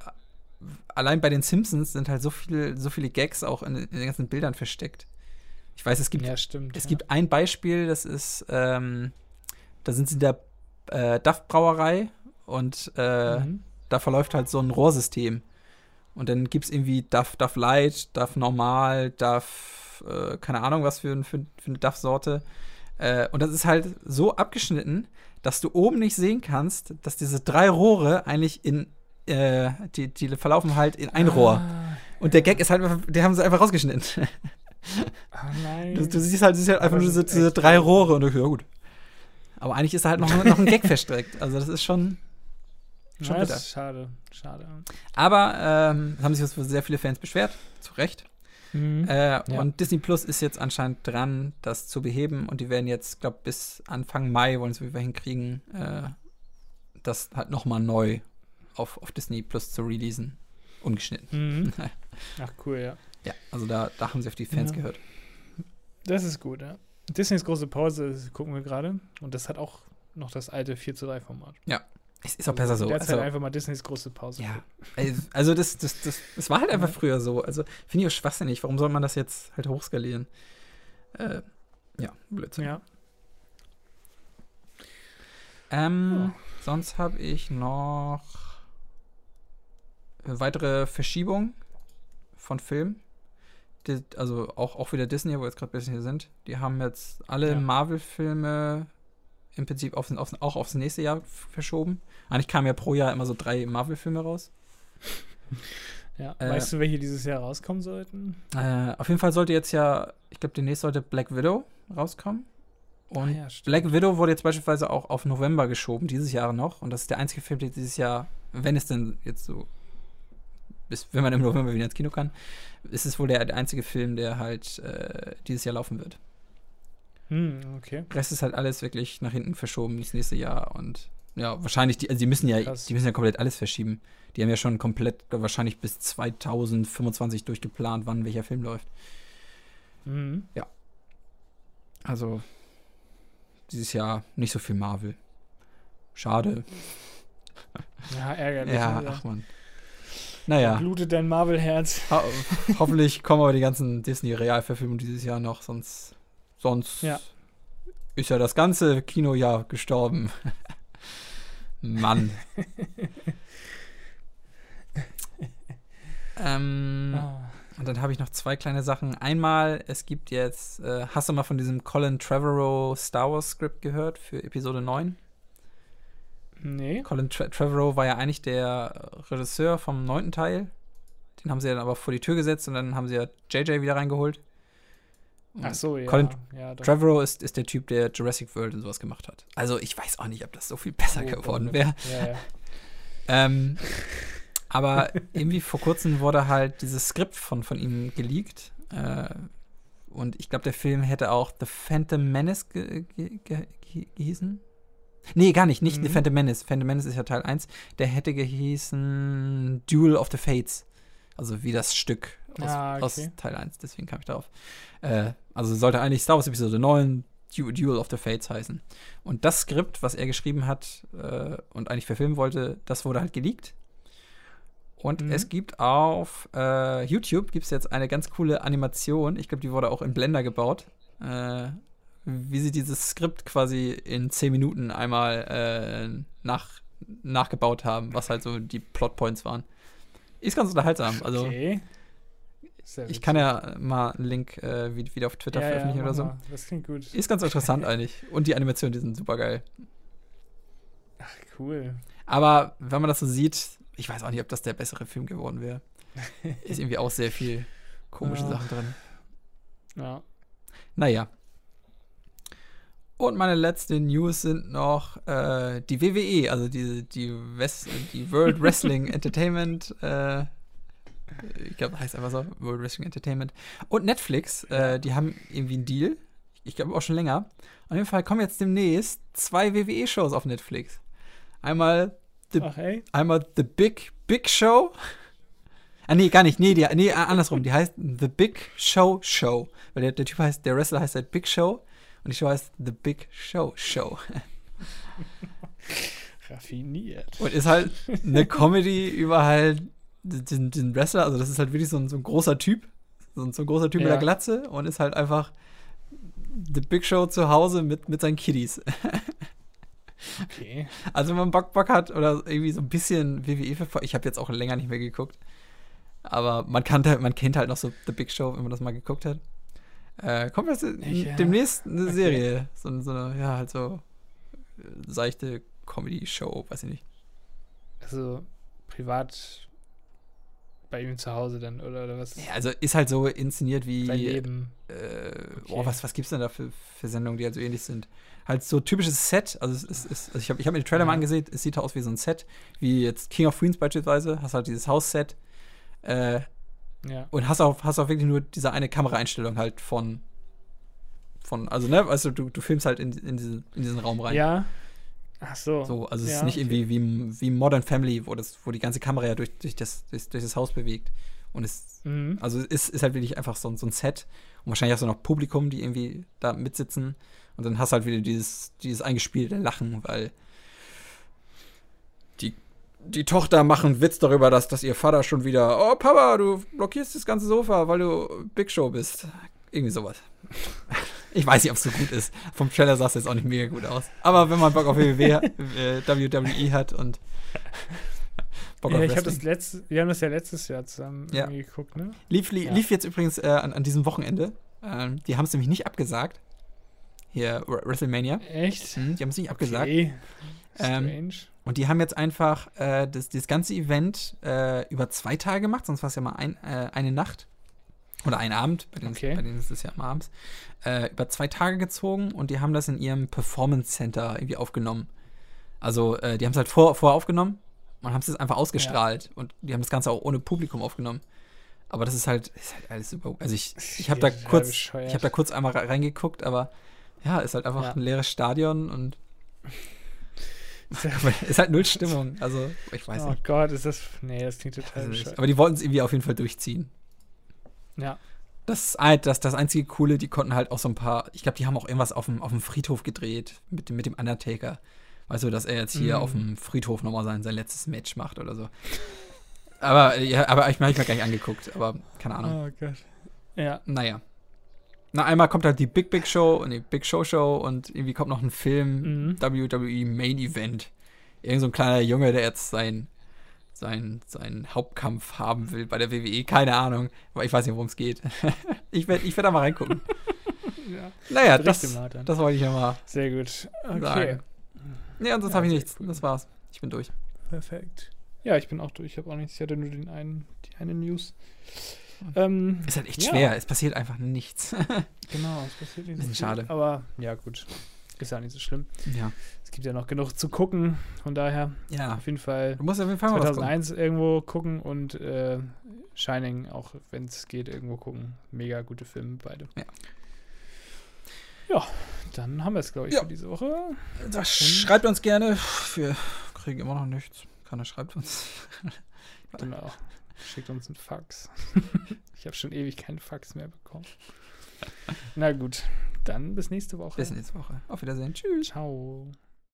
allein bei den Simpsons sind halt so viele, so viele Gags auch in, in den ganzen Bildern versteckt. Ich weiß, es gibt Ja, stimmt. Es ja. gibt ein Beispiel, das ist, ähm, da sind sie in der äh, DAF-Brauerei und äh, Mhm. da verläuft halt so ein Rohrsystem. Und dann gibt es irgendwie DAF, DAF Light, DAF Normal, DAF, äh, keine Ahnung, was für, für, für eine DAF-Sorte. Äh, und das ist halt so abgeschnitten, dass du oben nicht sehen kannst, dass diese drei Rohre eigentlich in, äh, die, die verlaufen halt in ein Rohr. Ah, Und der Gag ist halt, die haben sie einfach rausgeschnitten. Oh nein. Du, du siehst halt, du siehst halt einfach nur diese, diese drei. Rohre und du, ja gut. Aber eigentlich ist da halt noch, noch ein Gag versteckt. Also das ist schon. schon ja, ist schade. Schade. Aber ähm, haben sich sehr viele Fans beschwert. Zu Recht. Mhm. Äh, Und Disney Plus ist jetzt anscheinend dran, das zu beheben. Und die werden jetzt, glaube bis Anfang Mai wollen sie wieder hinkriegen, äh, das halt nochmal neu auf, auf Disney Plus zu releasen. Ungeschnitten. Mhm. Ach, cool, ja. Ja, also da, da haben sie auf die Fans Ja. gehört. Das ist gut, ja. Disneys große Pause gucken wir gerade. Und das hat auch noch das alte 4 zu 3 Format. Es ist auch besser so. Derzeit Also, einfach mal Disneys große Pause. Ja, also- also das, das, das, das war halt einfach Ja. früher so. Also finde ich auch schwachsinnig. Warum soll man das jetzt halt hochskalieren? Äh, ja, Blödsinn. Ja. Ähm, Sonst habe ich noch äh, weitere Verschiebungen von Filmen. Die, also auch, auch wieder Disney, wo wir jetzt gerade ein bisschen hier sind. Die haben jetzt alle Ja. Marvel-Filme im Prinzip aufs, aufs, auch aufs nächste Jahr verschoben. Eigentlich kamen ja pro Jahr immer so drei Marvel-Filme raus. ja. Äh, weißt du, welche dieses Jahr rauskommen sollten? Äh, auf jeden Fall sollte jetzt ja, ich glaube, demnächst sollte Black Widow rauskommen. Und Ah ja. Black Widow wurde jetzt beispielsweise auch auf November geschoben, dieses Jahr noch. Und das ist der einzige Film, der dieses Jahr, wenn es denn jetzt so, bis, wenn man im November wieder ins Kino kann, ist es wohl der, einzige Film, der halt äh, dieses Jahr laufen wird. Hm, okay. Der Rest ist halt alles wirklich nach hinten verschoben ins nächste Jahr. Und ja, wahrscheinlich, die, also die müssen ja, Krass. die müssen ja komplett alles verschieben. Die haben ja schon komplett, wahrscheinlich bis 2025 durchgeplant, wann welcher Film läuft. Mhm. Also dieses Jahr nicht so viel Marvel. Schade. Ja, ärgerlich. Ja, ne? ach man. Naja, Blutet dein Marvel-Herz. ho hoffentlich kommen aber die ganzen Disney-Realverfilmungen dieses Jahr noch, sonst, sonst Ja. ist ja das ganze Kinojahr gestorben. Mann. ähm, Ah. Und dann habe ich noch zwei kleine Sachen. Einmal, es gibt jetzt, äh, hast du mal von diesem Colin Trevorrow Star Wars Script gehört für Episode 9? Nee. Colin Tre Trevorrow war ja eigentlich der Regisseur vom neunten Teil. Den haben sie dann aber vor die Tür gesetzt und dann haben sie ja JJ wieder reingeholt. Und Ach so, ja. Colin ja. Trevorrow ist, ist der Typ, der Jurassic World und sowas gemacht hat. Also ich weiß auch nicht, ob das so viel besser Oh, geworden Gott. wäre. Ja, ja. Ähm, aber irgendwie vor kurzem wurde halt dieses Skript von, von ihm geleakt. Äh, und ich glaube, der Film hätte auch The Phantom Menace ge ge ge gehießen. Nee, gar nicht, nicht Mhm. Phantom Menace. Phantom Menace ist ja Teil 1. Der hätte gehießen Duel of the Fates. Also wie das Stück aus, Ah, okay. aus Teil 1. Deswegen kam ich darauf. Äh, also sollte eigentlich Star Wars Episode 9 Du Duel of the Fates heißen. Und das Skript, was er geschrieben hat äh, und eigentlich verfilmen wollte, das wurde halt geleakt. Und Mhm. es gibt auf äh, YouTube gibt's jetzt eine ganz coole Animation. Ich glaube, die wurde auch in Blender gebaut. Äh, wie sie dieses Skript quasi in 10 Minuten einmal äh, nach, nachgebaut haben, was halt so die Plotpoints waren. Ist ganz unterhaltsam. Also okay. Ich kann ja mal einen Link äh, wie- wieder auf Twitter ja, veröffentlichen ja, oder so. mal. Das klingt gut. Ist ganz interessant eigentlich. Und die Animationen, die sind super geil. Ach, cool. Aber wenn man das so sieht, ich weiß auch nicht, ob das der bessere Film geworden wäre. Ist irgendwie auch sehr viel komische Ja. Sachen drin. Ja. Naja. Und meine letzte News sind noch äh, die WWE, also die, die, Wes die World Wrestling Entertainment. Äh, ich glaube, heißt einfach so, World Wrestling Entertainment. Und Netflix, äh, die haben irgendwie einen Deal. Ich glaube auch schon länger. Auf jeden Fall kommen jetzt demnächst zwei WWE-Shows auf Netflix. Einmal The Ach, ey. Einmal The Big Big Show. Ah, nee, gar nicht. Nee, die, nee, andersrum. Die heißt The Big Show Show. Weil der, der Typ heißt, der Wrestler heißt halt Big Show und die Show heißt The Big Show Show. Raffiniert. Und ist halt eine Comedy über halt den, den Wrestler. Also, das ist halt wirklich so ein, so ein großer Typ. So ein, so ein großer Typ mit Ja. der Glatze und ist halt einfach The Big Show zu Hause mit, mit seinen Kiddies. Okay. Also wenn man Bock, Bock hat oder irgendwie so ein bisschen WWE verfolgt, ich habe jetzt auch länger nicht mehr geguckt, aber man kannte, man kennt halt noch so The Big Show, wenn man das mal geguckt hat. Äh, kommt jetzt Ja. demnächst eine Okay. Serie, so, so eine, ja, halt so äh, seichte Comedy-Show, weiß ich nicht. Also, privat bei ihm zu Hause dann, oder, oder was? Ja, also ist halt so inszeniert wie, Sein Leben. äh, Okay. oh, was, was gibt's denn da für, für Sendungen, die halt so ähnlich sind? Halt so typisches Set, also es ist, ist also ich habe ich hab mir den Trailer mal Ja. angesehen, es sieht aus wie so ein Set, wie jetzt King of Queens beispielsweise, hast halt dieses Hausset äh, Ja. und hast auch, hast auch wirklich nur diese eine Kameraeinstellung halt von, von also ne, also du, du filmst halt in, in, diesen, in diesen Raum rein. Ja. Ach so. So, also es Ja, ist nicht okay. irgendwie wie, wie Modern Family, wo, das, wo die ganze Kamera ja durch, durch, das, durch, durch das Haus bewegt. Und es Mhm. also es ist, ist halt wirklich einfach so, so ein Set. Und wahrscheinlich hast du noch Publikum, die irgendwie da mitsitzen. Und dann hast du halt wieder dieses, dieses eingespielte Lachen, weil die, Tochter macht einen Witz darüber, dass, dass ihr Vater schon wieder, oh Papa, du blockierst das ganze Sofa, weil du Big Show bist. Irgendwie sowas. Ich weiß nicht, ob es so gut ist. Vom Trailer sah es jetzt auch nicht mega gut aus. Aber wenn man Bock auf WWE, äh, WWE hat und Bock Ja, auf ich Wrestling. das letztes, wir haben das ja letztes Jahr zusammen Ja. geguckt, ne? Lief, li Ja. lief jetzt übrigens äh, an, an diesem Wochenende. Ähm, die haben es nämlich nicht abgesagt. Hier, Wr- WrestleMania. Echt? Mhm, die haben es nicht abgesagt. Okay. Ähm, Strange. Und die haben jetzt einfach äh, das, das ganze Event äh, über zwei Tage gemacht, sonst war es ja mal ein, äh, eine Nacht. Oder ein Abend, bei denen, Okay. bei denen ist es ja immer abends. Äh, über zwei Tage gezogen und die haben das in ihrem Performance Center irgendwie aufgenommen. Also, äh, die haben es halt vor, vorher aufgenommen und haben es jetzt einfach ausgestrahlt. Und die haben das Ganze auch ohne Publikum aufgenommen. Aber das ist halt, ist halt alles super. Also, ich, ich habe da Ja, kurz, bescheuert. ich habe da kurz einmal re- reingeguckt, aber ja, ist halt einfach Ja. ein leeres Stadion und ist halt null Stimmung. Also, ich weiß oh nicht. Gott, ist das. Nee, das klingt total Also. Aber die wollten es irgendwie auf jeden Fall durchziehen. Ja. Das das, das einzige Coole, die konnten halt auch so ein paar, ich glaube, die haben auch irgendwas auf dem, auf dem Friedhof gedreht mit, dem- mit dem Undertaker. Weißt du, dass er jetzt hier Mhm. auf dem Friedhof nochmal sein, sein letztes Match macht oder so. Aber, ja, aber ich habe mir gar nicht angeguckt, aber keine Ahnung. Oh Gott. Ja. Naja. Na, einmal kommt halt die Big Big Show und die Big Show Show und irgendwie kommt noch ein Film, Mhm. WWE Main Event. Irgend so ein kleiner Junge, der jetzt sein, sein, seinen Hauptkampf haben will bei der WWE. Keine Ahnung. Aber ich weiß nicht, worum es geht. ich werde ich werd da mal reingucken. ja. Naja, das, das wollte ich ja mal Sehr gut. Okay. sagen. Ja, sonst Ja, habe ich nichts. cool. Das war's. Ich bin durch. Perfekt. Ja, ich bin auch durch. Ich habe auch nichts. Ich hatte nur den einen, die eine News. Ähm, Ist halt echt Ja. schwer. Es passiert einfach nichts. genau, es passiert nicht so viel. schade. Aber ja, gut. Ist ja nicht so schlimm. ja. Es gibt ja noch genug zu gucken. Von daher Ja. auf jeden Fall Du musst auf jeden Fall mal was gucken. 2001 irgendwo gucken und äh, Shining auch, wenn es geht, irgendwo gucken. Mega gute Filme, beide. Ja. Ja, dann haben wir es, glaube ich, Ja. für diese Woche. Das schreibt uns gerne. Wir kriegen immer noch nichts. Keiner schreibt uns. Genau. Schickt uns einen Fax. ich habe schon ewig keinen Fax mehr bekommen. Na gut, dann bis nächste Woche. Bis nächste Woche. Auf Wiedersehen. Tschüss. Ciao.